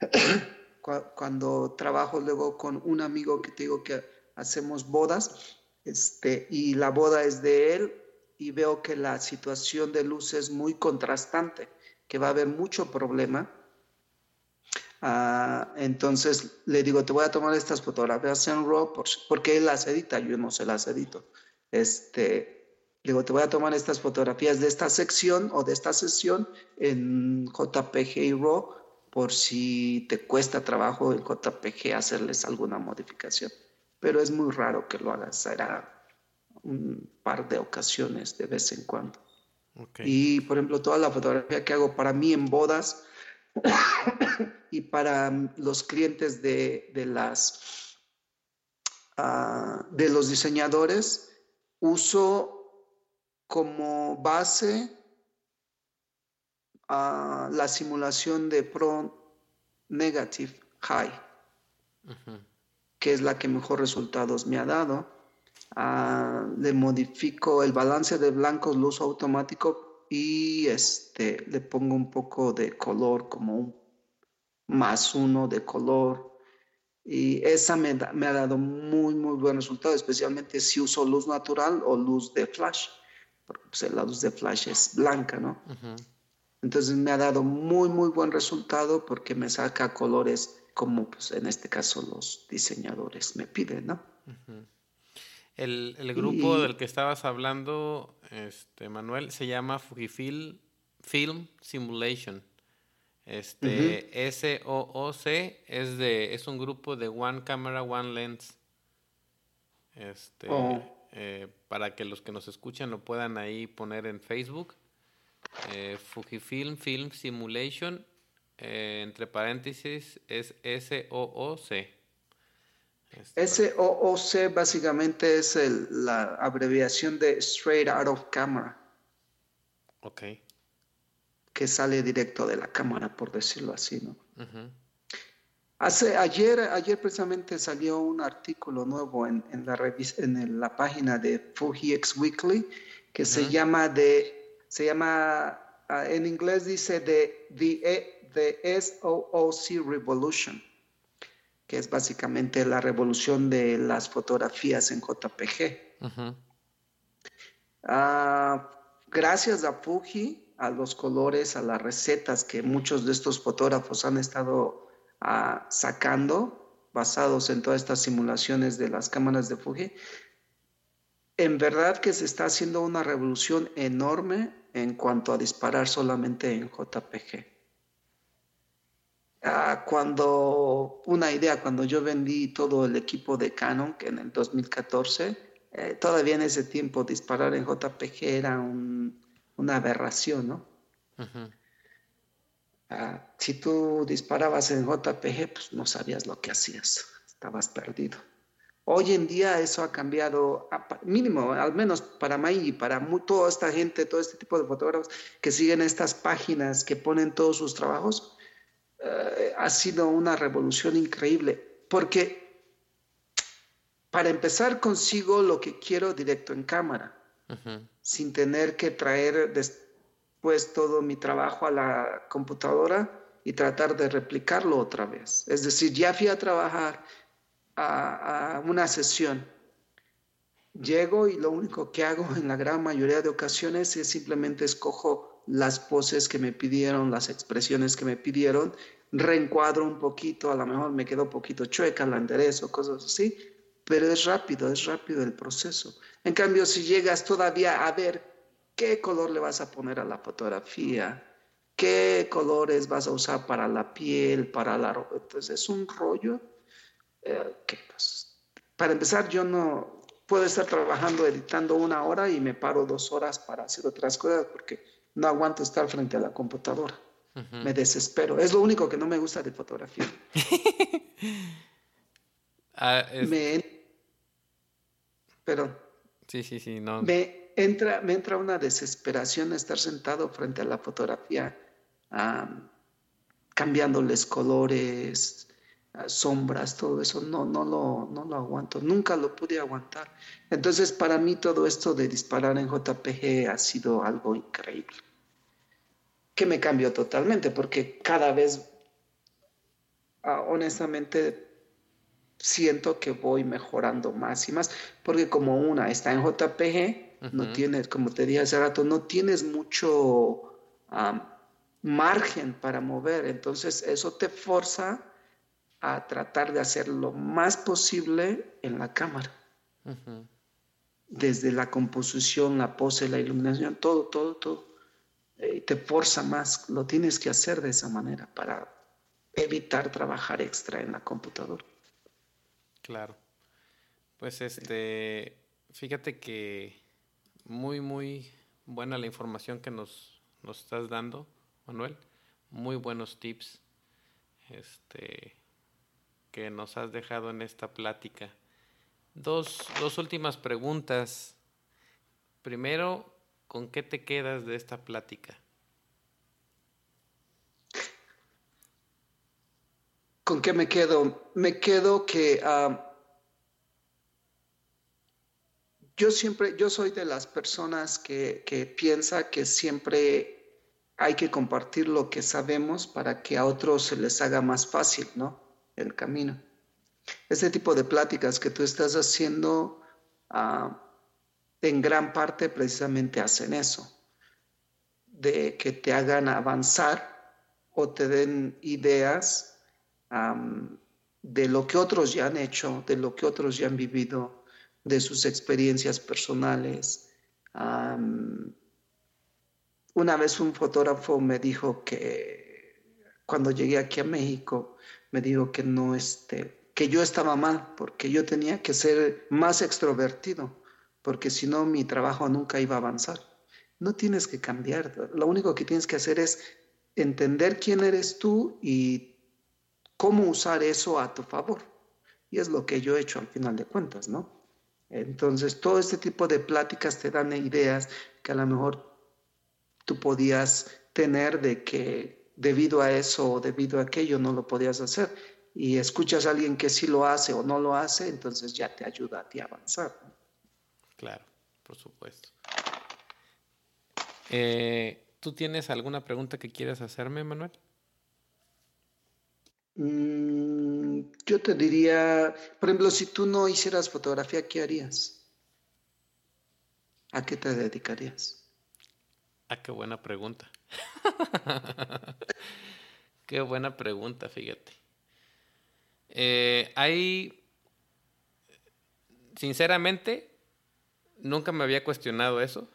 Speaker 3: (clears throat) cuando trabajo luego con un amigo que te digo que hacemos bodas, este, y la boda es de él, y veo que la situación de luz es muy contrastante que va a haber mucho problema. Ah, entonces le digo, te voy a tomar estas fotografías en RAW porque él las edita, yo no se las edito. Este, digo, te voy a tomar estas fotografías de esta sección o de esta sesión en JPG y RAW por si te cuesta trabajo en JPG hacerles alguna modificación. Pero es muy raro que lo hagas, será un par de ocasiones de vez en cuando. Y por ejemplo, toda la fotografía que hago para mí en bodas (coughs) y para los clientes de, las ah, de los diseñadores, uso como base a la simulación de Pro Negative High, que es la que mejor resultados me ha dado. Ah, le modifico el balance de blancos, luz automático y este, le pongo un poco de color, como un más uno de color. Y esa me, me ha dado muy, muy buen resultado, especialmente si uso luz natural o luz de flash, porque pues, la luz de flash es blanca, ¿no? Entonces me ha dado muy, muy buen resultado porque me saca colores como pues, en este caso los diseñadores me piden, ¿no?
Speaker 2: el, grupo del que estabas hablando, este, Manuel, se llama Fujifilm Film Simulation. Este, SOOC es de, es un grupo de One Camera, One Lens. Este, oh. eh, para que los que nos escuchan lo puedan ahí poner en Facebook. Eh, Fujifilm Film Simulation, eh, entre paréntesis, es SOOC.
Speaker 3: SOOC básicamente es la abreviación de Straight Out of Camera.
Speaker 2: Ok.
Speaker 3: Que sale directo de la cámara, por decirlo así, ¿no? Hace, ayer, ayer precisamente salió un artículo nuevo en, la, en la página de Fuji X Weekly que se llama de se llama, ah, en inglés dice The, the, the SOOC Revolution, que es básicamente la revolución de las fotografías en JPG. Ah, gracias a Fuji, a los colores, a las recetas que muchos de estos fotógrafos han estado ah, sacando, basados en todas estas simulaciones de las cámaras de Fuji, en verdad que se está haciendo una revolución enorme en cuanto a disparar solamente en JPG. Ah, cuando, una idea, cuando yo vendí todo el equipo de Canon, que en el 2014, eh, todavía en ese tiempo disparar en JPG era una aberración, ¿no? Ah, si tú disparabas en JPG, pues no sabías lo que hacías, estabas perdido. Hoy en día eso ha cambiado, mínimo, al menos para May y para toda esta gente, todo este tipo de fotógrafos que siguen estas páginas, que ponen todos sus trabajos, eh, ha sido una revolución increíble. Porque para empezar consigo lo que quiero directo en cámara, sin tener que traer después todo mi trabajo a la computadora y tratar de replicarlo otra vez. Es decir, ya fui a trabajar, a, una sesión. Llego y lo único que hago en la gran mayoría de ocasiones es simplemente escojo las poses que me pidieron, las expresiones que me pidieron, reencuadro un poquito, a lo mejor me quedo un poquito chueca, la enderezo, cosas así, pero es rápido, es rápido el proceso. En cambio, si llegas todavía a ver qué color le vas a poner a la fotografía, qué colores vas a usar para la piel, para la ropa, entonces es un rollo eh, pues, para empezar, yo no puedo estar trabajando, editando una hora y me paro dos horas para hacer otras cosas porque no aguanto estar frente a la computadora. Me desespero. Es lo único que no me gusta de fotografía. (laughs)
Speaker 2: Ah,
Speaker 3: me... Perdón.
Speaker 2: Sí, sí, sí, no.
Speaker 3: Me entra, me entra una desesperación estar sentado frente a la fotografía, cambiándoles colores, sombras, todo eso, no, no, lo, no lo aguanto, nunca lo pude aguantar. Entonces, para mí todo esto de disparar en JPG ha sido algo increíble, que me cambió totalmente, porque cada vez, ah, honestamente, siento que voy mejorando más y más, porque como una está en JPG, no tienes, como te dije hace rato, no tienes mucho margen para mover. Entonces eso te forza a tratar de hacer lo más posible en la cámara. Desde la composición, la pose, la iluminación, todo, todo, todo. Eh, te forza más, lo tienes que hacer de esa manera para evitar trabajar extra en la computadora.
Speaker 2: Claro. Pues este, fíjate que muy, muy buena la información que nos, nos estás dando, Manuel. Muy buenos tips este, que nos has dejado en esta plática. Dos, dos últimas preguntas. Primero, ¿con qué te quedas de esta plática?
Speaker 3: ¿Con qué me quedo? Me quedo que ah, yo siempre, yo soy de las personas que, que piensa que siempre hay que compartir lo que sabemos para que a otros se les haga más fácil, ¿no? El camino. Este tipo de pláticas que tú estás haciendo, ah, en gran parte precisamente hacen eso, de que te hagan avanzar o te den ideas de lo que otros ya han hecho, de lo que otros ya han vivido, de sus experiencias personales. una vez un fotógrafo me dijo que cuando llegué aquí a México, me dijo que no, este, que yo estaba mal, porque yo tenía que ser más extrovertido, porque si no mi trabajo nunca iba a avanzar. No tienes que cambiar, lo único que tienes que hacer es entender quién eres tú y cómo usar eso a tu favor. Y es lo que yo he hecho al final de cuentas, ¿no? Entonces, todo este tipo de pláticas te dan ideas que a lo mejor tú podías tener de que debido a eso o debido a aquello no lo podías hacer. Y escuchas a alguien que sí lo hace o no lo hace, entonces ya te ayuda a ti a avanzar.
Speaker 2: Claro, por supuesto. Eh, ¿Tú tienes alguna pregunta que quieras hacerme, Manuel?
Speaker 3: Mm, yo te diría, por ejemplo, si tú no hicieras fotografía, ¿qué harías? ¿A qué te dedicarías?
Speaker 2: Ah, qué buena pregunta. (laughs) qué buena pregunta, fíjate. Eh, hay, sinceramente, nunca me había cuestionado eso,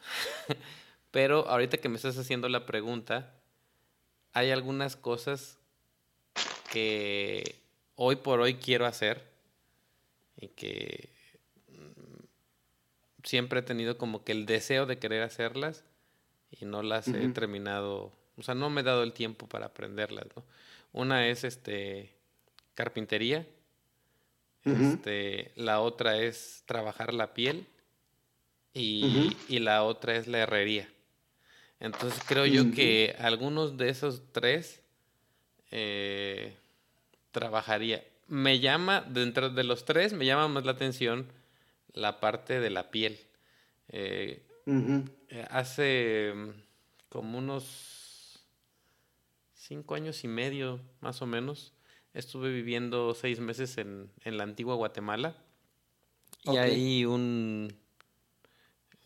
Speaker 2: (laughs) pero ahorita que me estás haciendo la pregunta, hay algunas cosas que hoy por hoy quiero hacer y que mm, siempre he tenido como que el deseo de querer hacerlas y no las he terminado, o sea, no me he dado el tiempo para aprenderlas, ¿no? Una es este carpintería, este, la otra es trabajar la piel y, y, la otra es la herrería. Entonces creo yo que algunos de esos tres eh, trabajaría. Me llama, dentro de los tres, me llama más la atención la parte de la piel. Eh, eh, hace mm, como unos cinco años y medio, más o menos, estuve viviendo seis meses en, en la antigua Guatemala. Y hay un,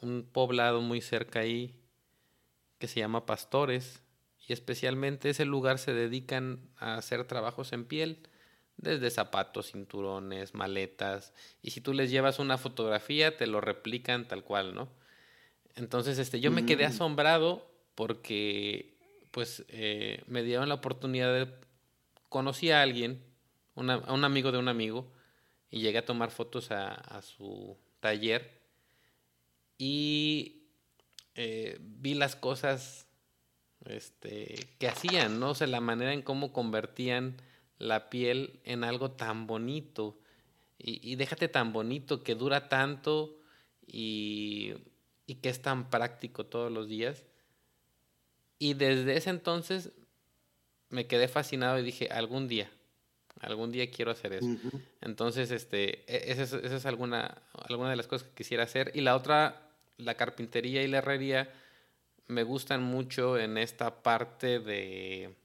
Speaker 2: un poblado muy cerca ahí que se llama Pastores y especialmente ese lugar se dedican a hacer trabajos en piel, desde zapatos, cinturones, maletas, y si tú les llevas una fotografía te lo replican tal cual, ¿no? Entonces, este, yo me quedé mm. asombrado porque, pues, eh, me dieron la oportunidad de, conocí a alguien, a un amigo de un amigo, y llegué a tomar fotos a, su taller y eh, vi las cosas este, que hacían, ¿no? O sea, la manera en cómo convertían la piel en algo tan bonito. Y, déjate tan bonito, que dura tanto y, y que es tan práctico todos los días. Y desde ese entonces me quedé fascinado y dije, algún día, algún día quiero hacer eso. Entonces, este, e, esa es, esa es, alguna, alguna de las cosas que quisiera hacer. Y la otra, la carpintería y la herrería, me gustan mucho en esta parte de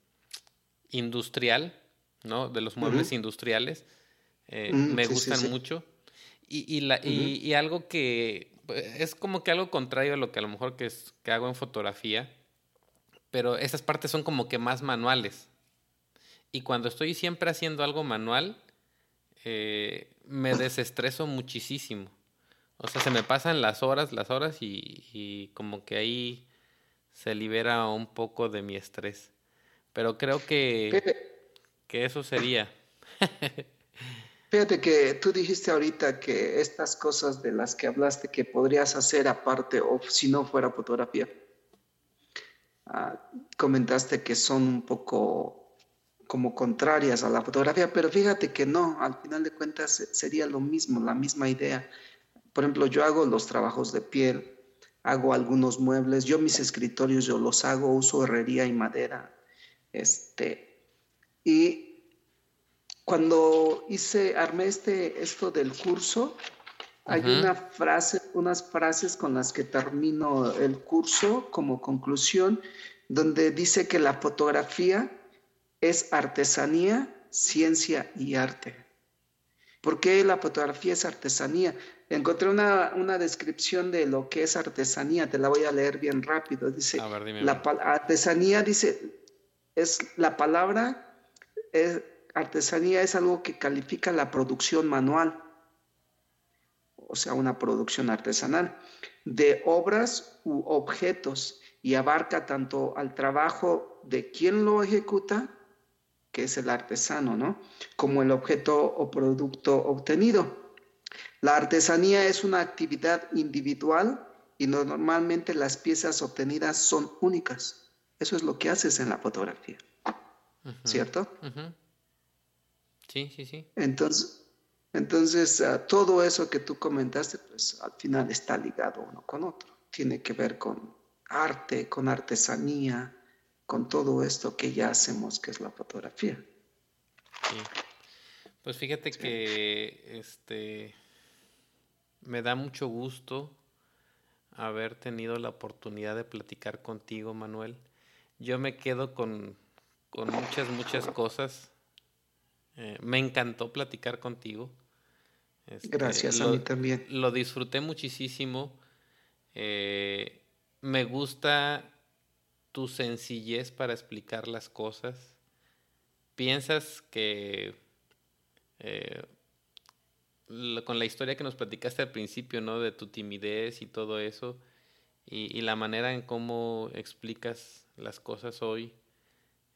Speaker 2: industrial, ¿no? De los muebles industriales. Eh, mm, me gustan mucho. Y, y, la, y, algo que es como que algo contrario a lo que a lo mejor que, es, que hago en fotografía, pero esas partes son como que más manuales. Y cuando estoy siempre haciendo algo manual, eh, me desestreso muchísimo. O sea, se me pasan las horas, las horas y, como que ahí se libera un poco de mi estrés. Pero creo que, que eso sería. (laughs)
Speaker 3: Fíjate que tú dijiste ahorita que estas cosas de las que hablaste que podrías hacer aparte o si no fuera fotografía, ah, comentaste que son un poco como contrarias a la fotografía, pero fíjate que no, al final de cuentas sería lo mismo, la misma idea. Por ejemplo, yo hago los trabajos de piel, hago algunos muebles, yo mis escritorios yo los hago, uso herrería y madera, este, y cuando hice, armé este, esto del curso, hay una frase, unas frases con las que termino el curso como conclusión, donde dice que la fotografía es artesanía, ciencia y arte. ¿Por qué la fotografía es artesanía? Encontré una, una, descripción de lo que es artesanía, te la voy a leer bien rápido. Dice, la artesanía dice, es la palabra, es, artesanía es algo que califica la producción manual, o sea, una producción artesanal, de obras u objetos y abarca tanto al trabajo de quien lo ejecuta, que es el artesano, ¿no? Como el objeto o producto obtenido. La artesanía es una actividad individual y normalmente las piezas obtenidas son únicas. Eso es lo que haces en la fotografía. ¿Cierto?
Speaker 2: Sí, sí, sí.
Speaker 3: Entonces, entonces ah, todo eso que tú comentaste, pues al final está ligado uno con otro. Tiene que ver con arte, con artesanía, con todo esto que ya hacemos, que es la fotografía.
Speaker 2: Sí. Pues fíjate que este me da mucho gusto haber tenido la oportunidad de platicar contigo, Manuel. Yo me quedo con, con muchas, muchas cosas eh, me encantó platicar contigo.
Speaker 3: Este, Gracias, a mí también.
Speaker 2: Lo disfruté muchísimo. Eh, me gusta tu sencillez para explicar las cosas. Piensas que eh, con la historia que nos platicaste al principio, ¿no? De tu timidez y todo eso, y, y la manera en cómo explicas las cosas hoy,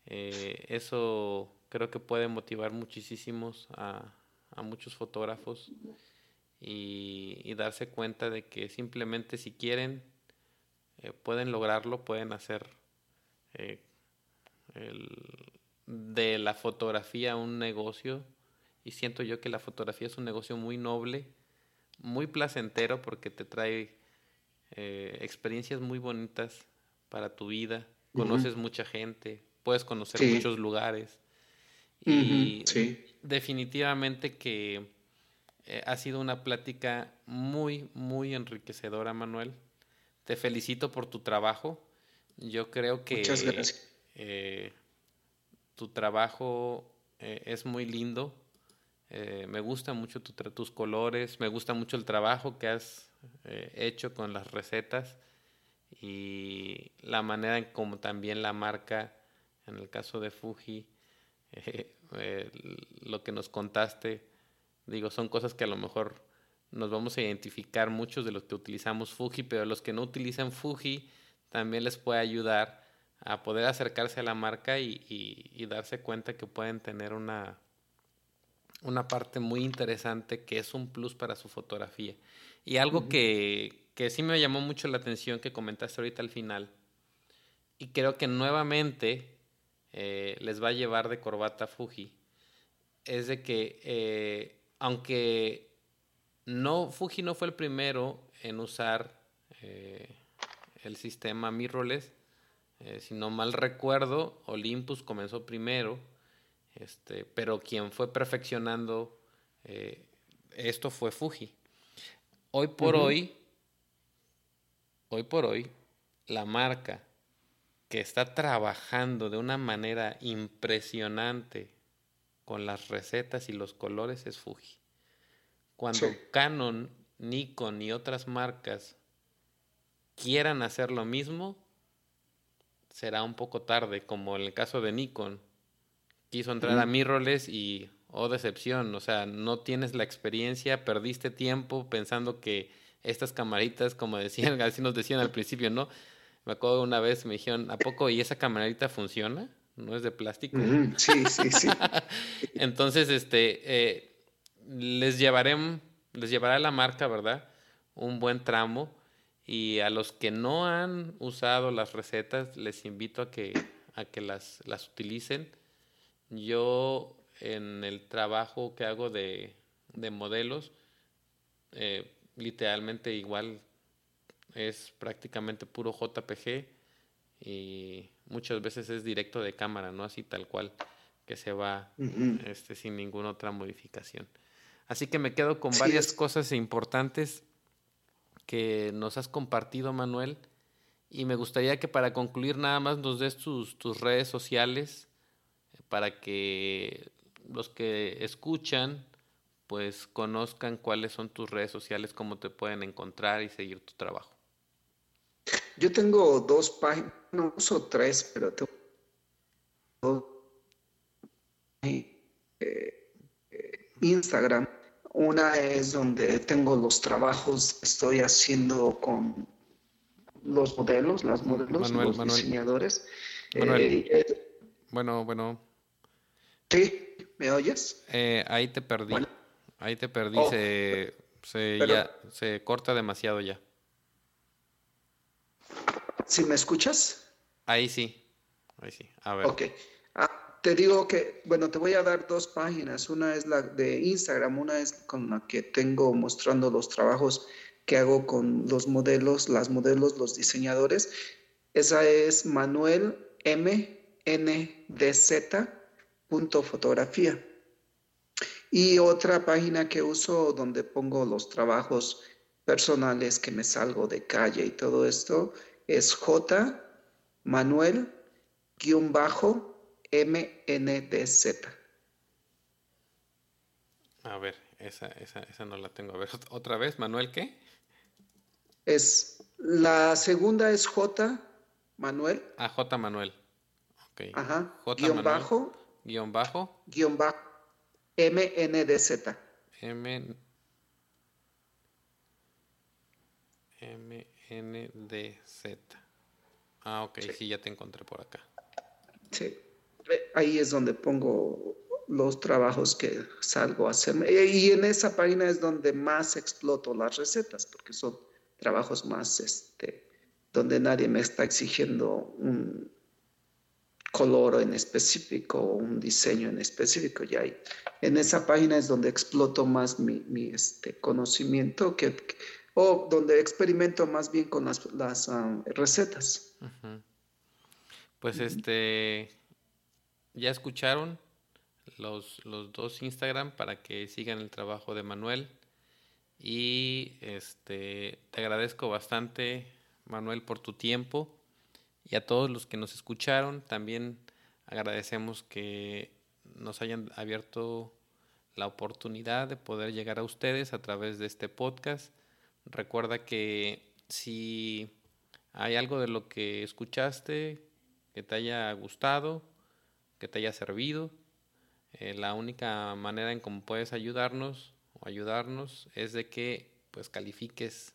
Speaker 2: eso creo que puede motivar muchísimos a, muchos fotógrafos y, darse cuenta de que simplemente si quieren eh, pueden lograrlo, pueden hacer eh, de la fotografía un negocio. Y siento yo que la fotografía es un negocio muy noble, muy placentero porque te trae eh, experiencias muy bonitas para tu vida, conoces mucha gente, puedes conocer muchos lugares y definitivamente que eh, ha sido una plática muy, muy enriquecedora, Manuel. Te felicito por tu trabajo. Yo creo que eh, tu trabajo eh, es muy lindo. me gusta mucho tus colores, me gusta mucho el trabajo que has hecho con las recetas y la manera en como también la marca, en el caso de Fuji, (laughs) eh, lo que nos contaste, digo, son cosas que a lo mejor nos vamos a identificar muchos de los que utilizamos Fuji, pero los que no utilizan Fuji también les puede ayudar a poder acercarse a la marca y, darse cuenta que pueden tener una, una parte muy interesante que es un plus para su fotografía. Y algo que, que sí me llamó mucho la atención que comentaste ahorita al final, y creo que nuevamente eh, les va a llevar de corbata Fuji es de que eh, aunque no Fuji no fue el primero en usar eh, el sistema mirrorless, si no mal recuerdo, Olympus comenzó primero, este, pero quien fue perfeccionando esto fue Fuji. Hoy por hoy, hoy por hoy, la marca que está trabajando de una manera impresionante con las recetas y los colores es Fuji. Cuando Canon, Nikon y otras marcas quieran hacer lo mismo, será un poco tarde, como en el caso de Nikon. Quiso entrar a mirrorless y, oh decepción, o sea, no tienes la experiencia, perdiste tiempo pensando que estas camaritas, como decían, así nos decían al principio, ¿no? Me acuerdo una vez, me dijeron, ¿a poco y esa camarita funciona? ¿No es de plástico?
Speaker 3: Sí, sí, sí. (laughs)
Speaker 2: Entonces, este, eh, les llevaré, les llevará la marca, ¿verdad? Un buen tramo y a los que no han usado las recetas, les invito a que, a que las, las utilicen. Yo en el trabajo que hago de, de modelos, eh, literalmente igual es prácticamente puro JPG y muchas veces es directo de cámara, no así tal cual que se va este, sin ninguna otra modificación. Así que me quedo con varias cosas importantes que nos has compartido, Manuel. Y me gustaría que para concluir nada más nos des tus, tus redes sociales para que los que escuchan pues conozcan cuáles son tus redes sociales, cómo te pueden encontrar y seguir tu trabajo.
Speaker 3: Yo tengo dos páginas, no uso tres, pero tengo eh, eh, Instagram una es donde tengo los trabajos que estoy haciendo con los modelos, las modelos, los diseñadores.
Speaker 2: Eh, eh, bueno, bueno.
Speaker 3: Sí, ¿me oyes?
Speaker 2: Eh, ahí te perdí. Ahí te perdí. Oh, se, se, corta demasiado ya.
Speaker 3: ¿Sí me escuchas?
Speaker 2: Ahí sí. Ahí sí. A ver.
Speaker 3: Ok. Ah, te digo que, bueno, te voy a dar dos páginas. Una es la de Instagram, una es con la que tengo mostrando los trabajos que hago con los modelos, las modelos, los diseñadores. Esa es Manuel M N D Z punto fotografía. Y otra página que uso donde pongo los trabajos personales que me salgo de calle y todo esto es J Manuel guion bajo MNDZ.
Speaker 2: A ver, esa, esa, esa no la tengo. A ver, otra vez, Manuel, ¿qué?
Speaker 3: Es, la segunda es J, Manuel.
Speaker 2: Ah, J, Manuel.
Speaker 3: Ok. Ajá. J, guion bajo.
Speaker 2: Guión bajo.
Speaker 3: Guión bajo. MNDZ.
Speaker 2: M. MNDZ. Ah, ok, sí, ya te encontré por acá.
Speaker 3: Sí ahí es donde pongo los trabajos que salgo a hacer. Y en esa página es donde más exploto las recetas, porque son trabajos más, este, donde nadie me está exigiendo un color en específico o un diseño en específico. Y ahí, en esa página es donde exploto más mi, mi este, conocimiento que, o donde experimento más bien con las, las ah, recetas.
Speaker 2: Pues este ya escucharon los, los, dos Instagram para que sigan el trabajo de Manuel. Y este te agradezco bastante, Manuel, por tu tiempo. Y a todos los que nos escucharon, también agradecemos que nos hayan abierto la oportunidad de poder llegar a ustedes a través de este podcast. Recuerda que si hay algo de lo que escuchaste que te haya gustado, que te haya servido. Eh, la única manera en cómo puedes ayudarnos o ayudarnos es de que pues califiques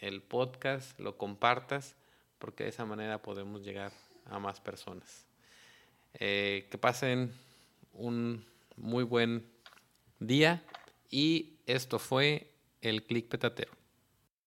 Speaker 2: el podcast, lo compartas, porque de esa manera podemos llegar a más personas. Eh, que pasen un muy buen día y esto fue el Click Petatero.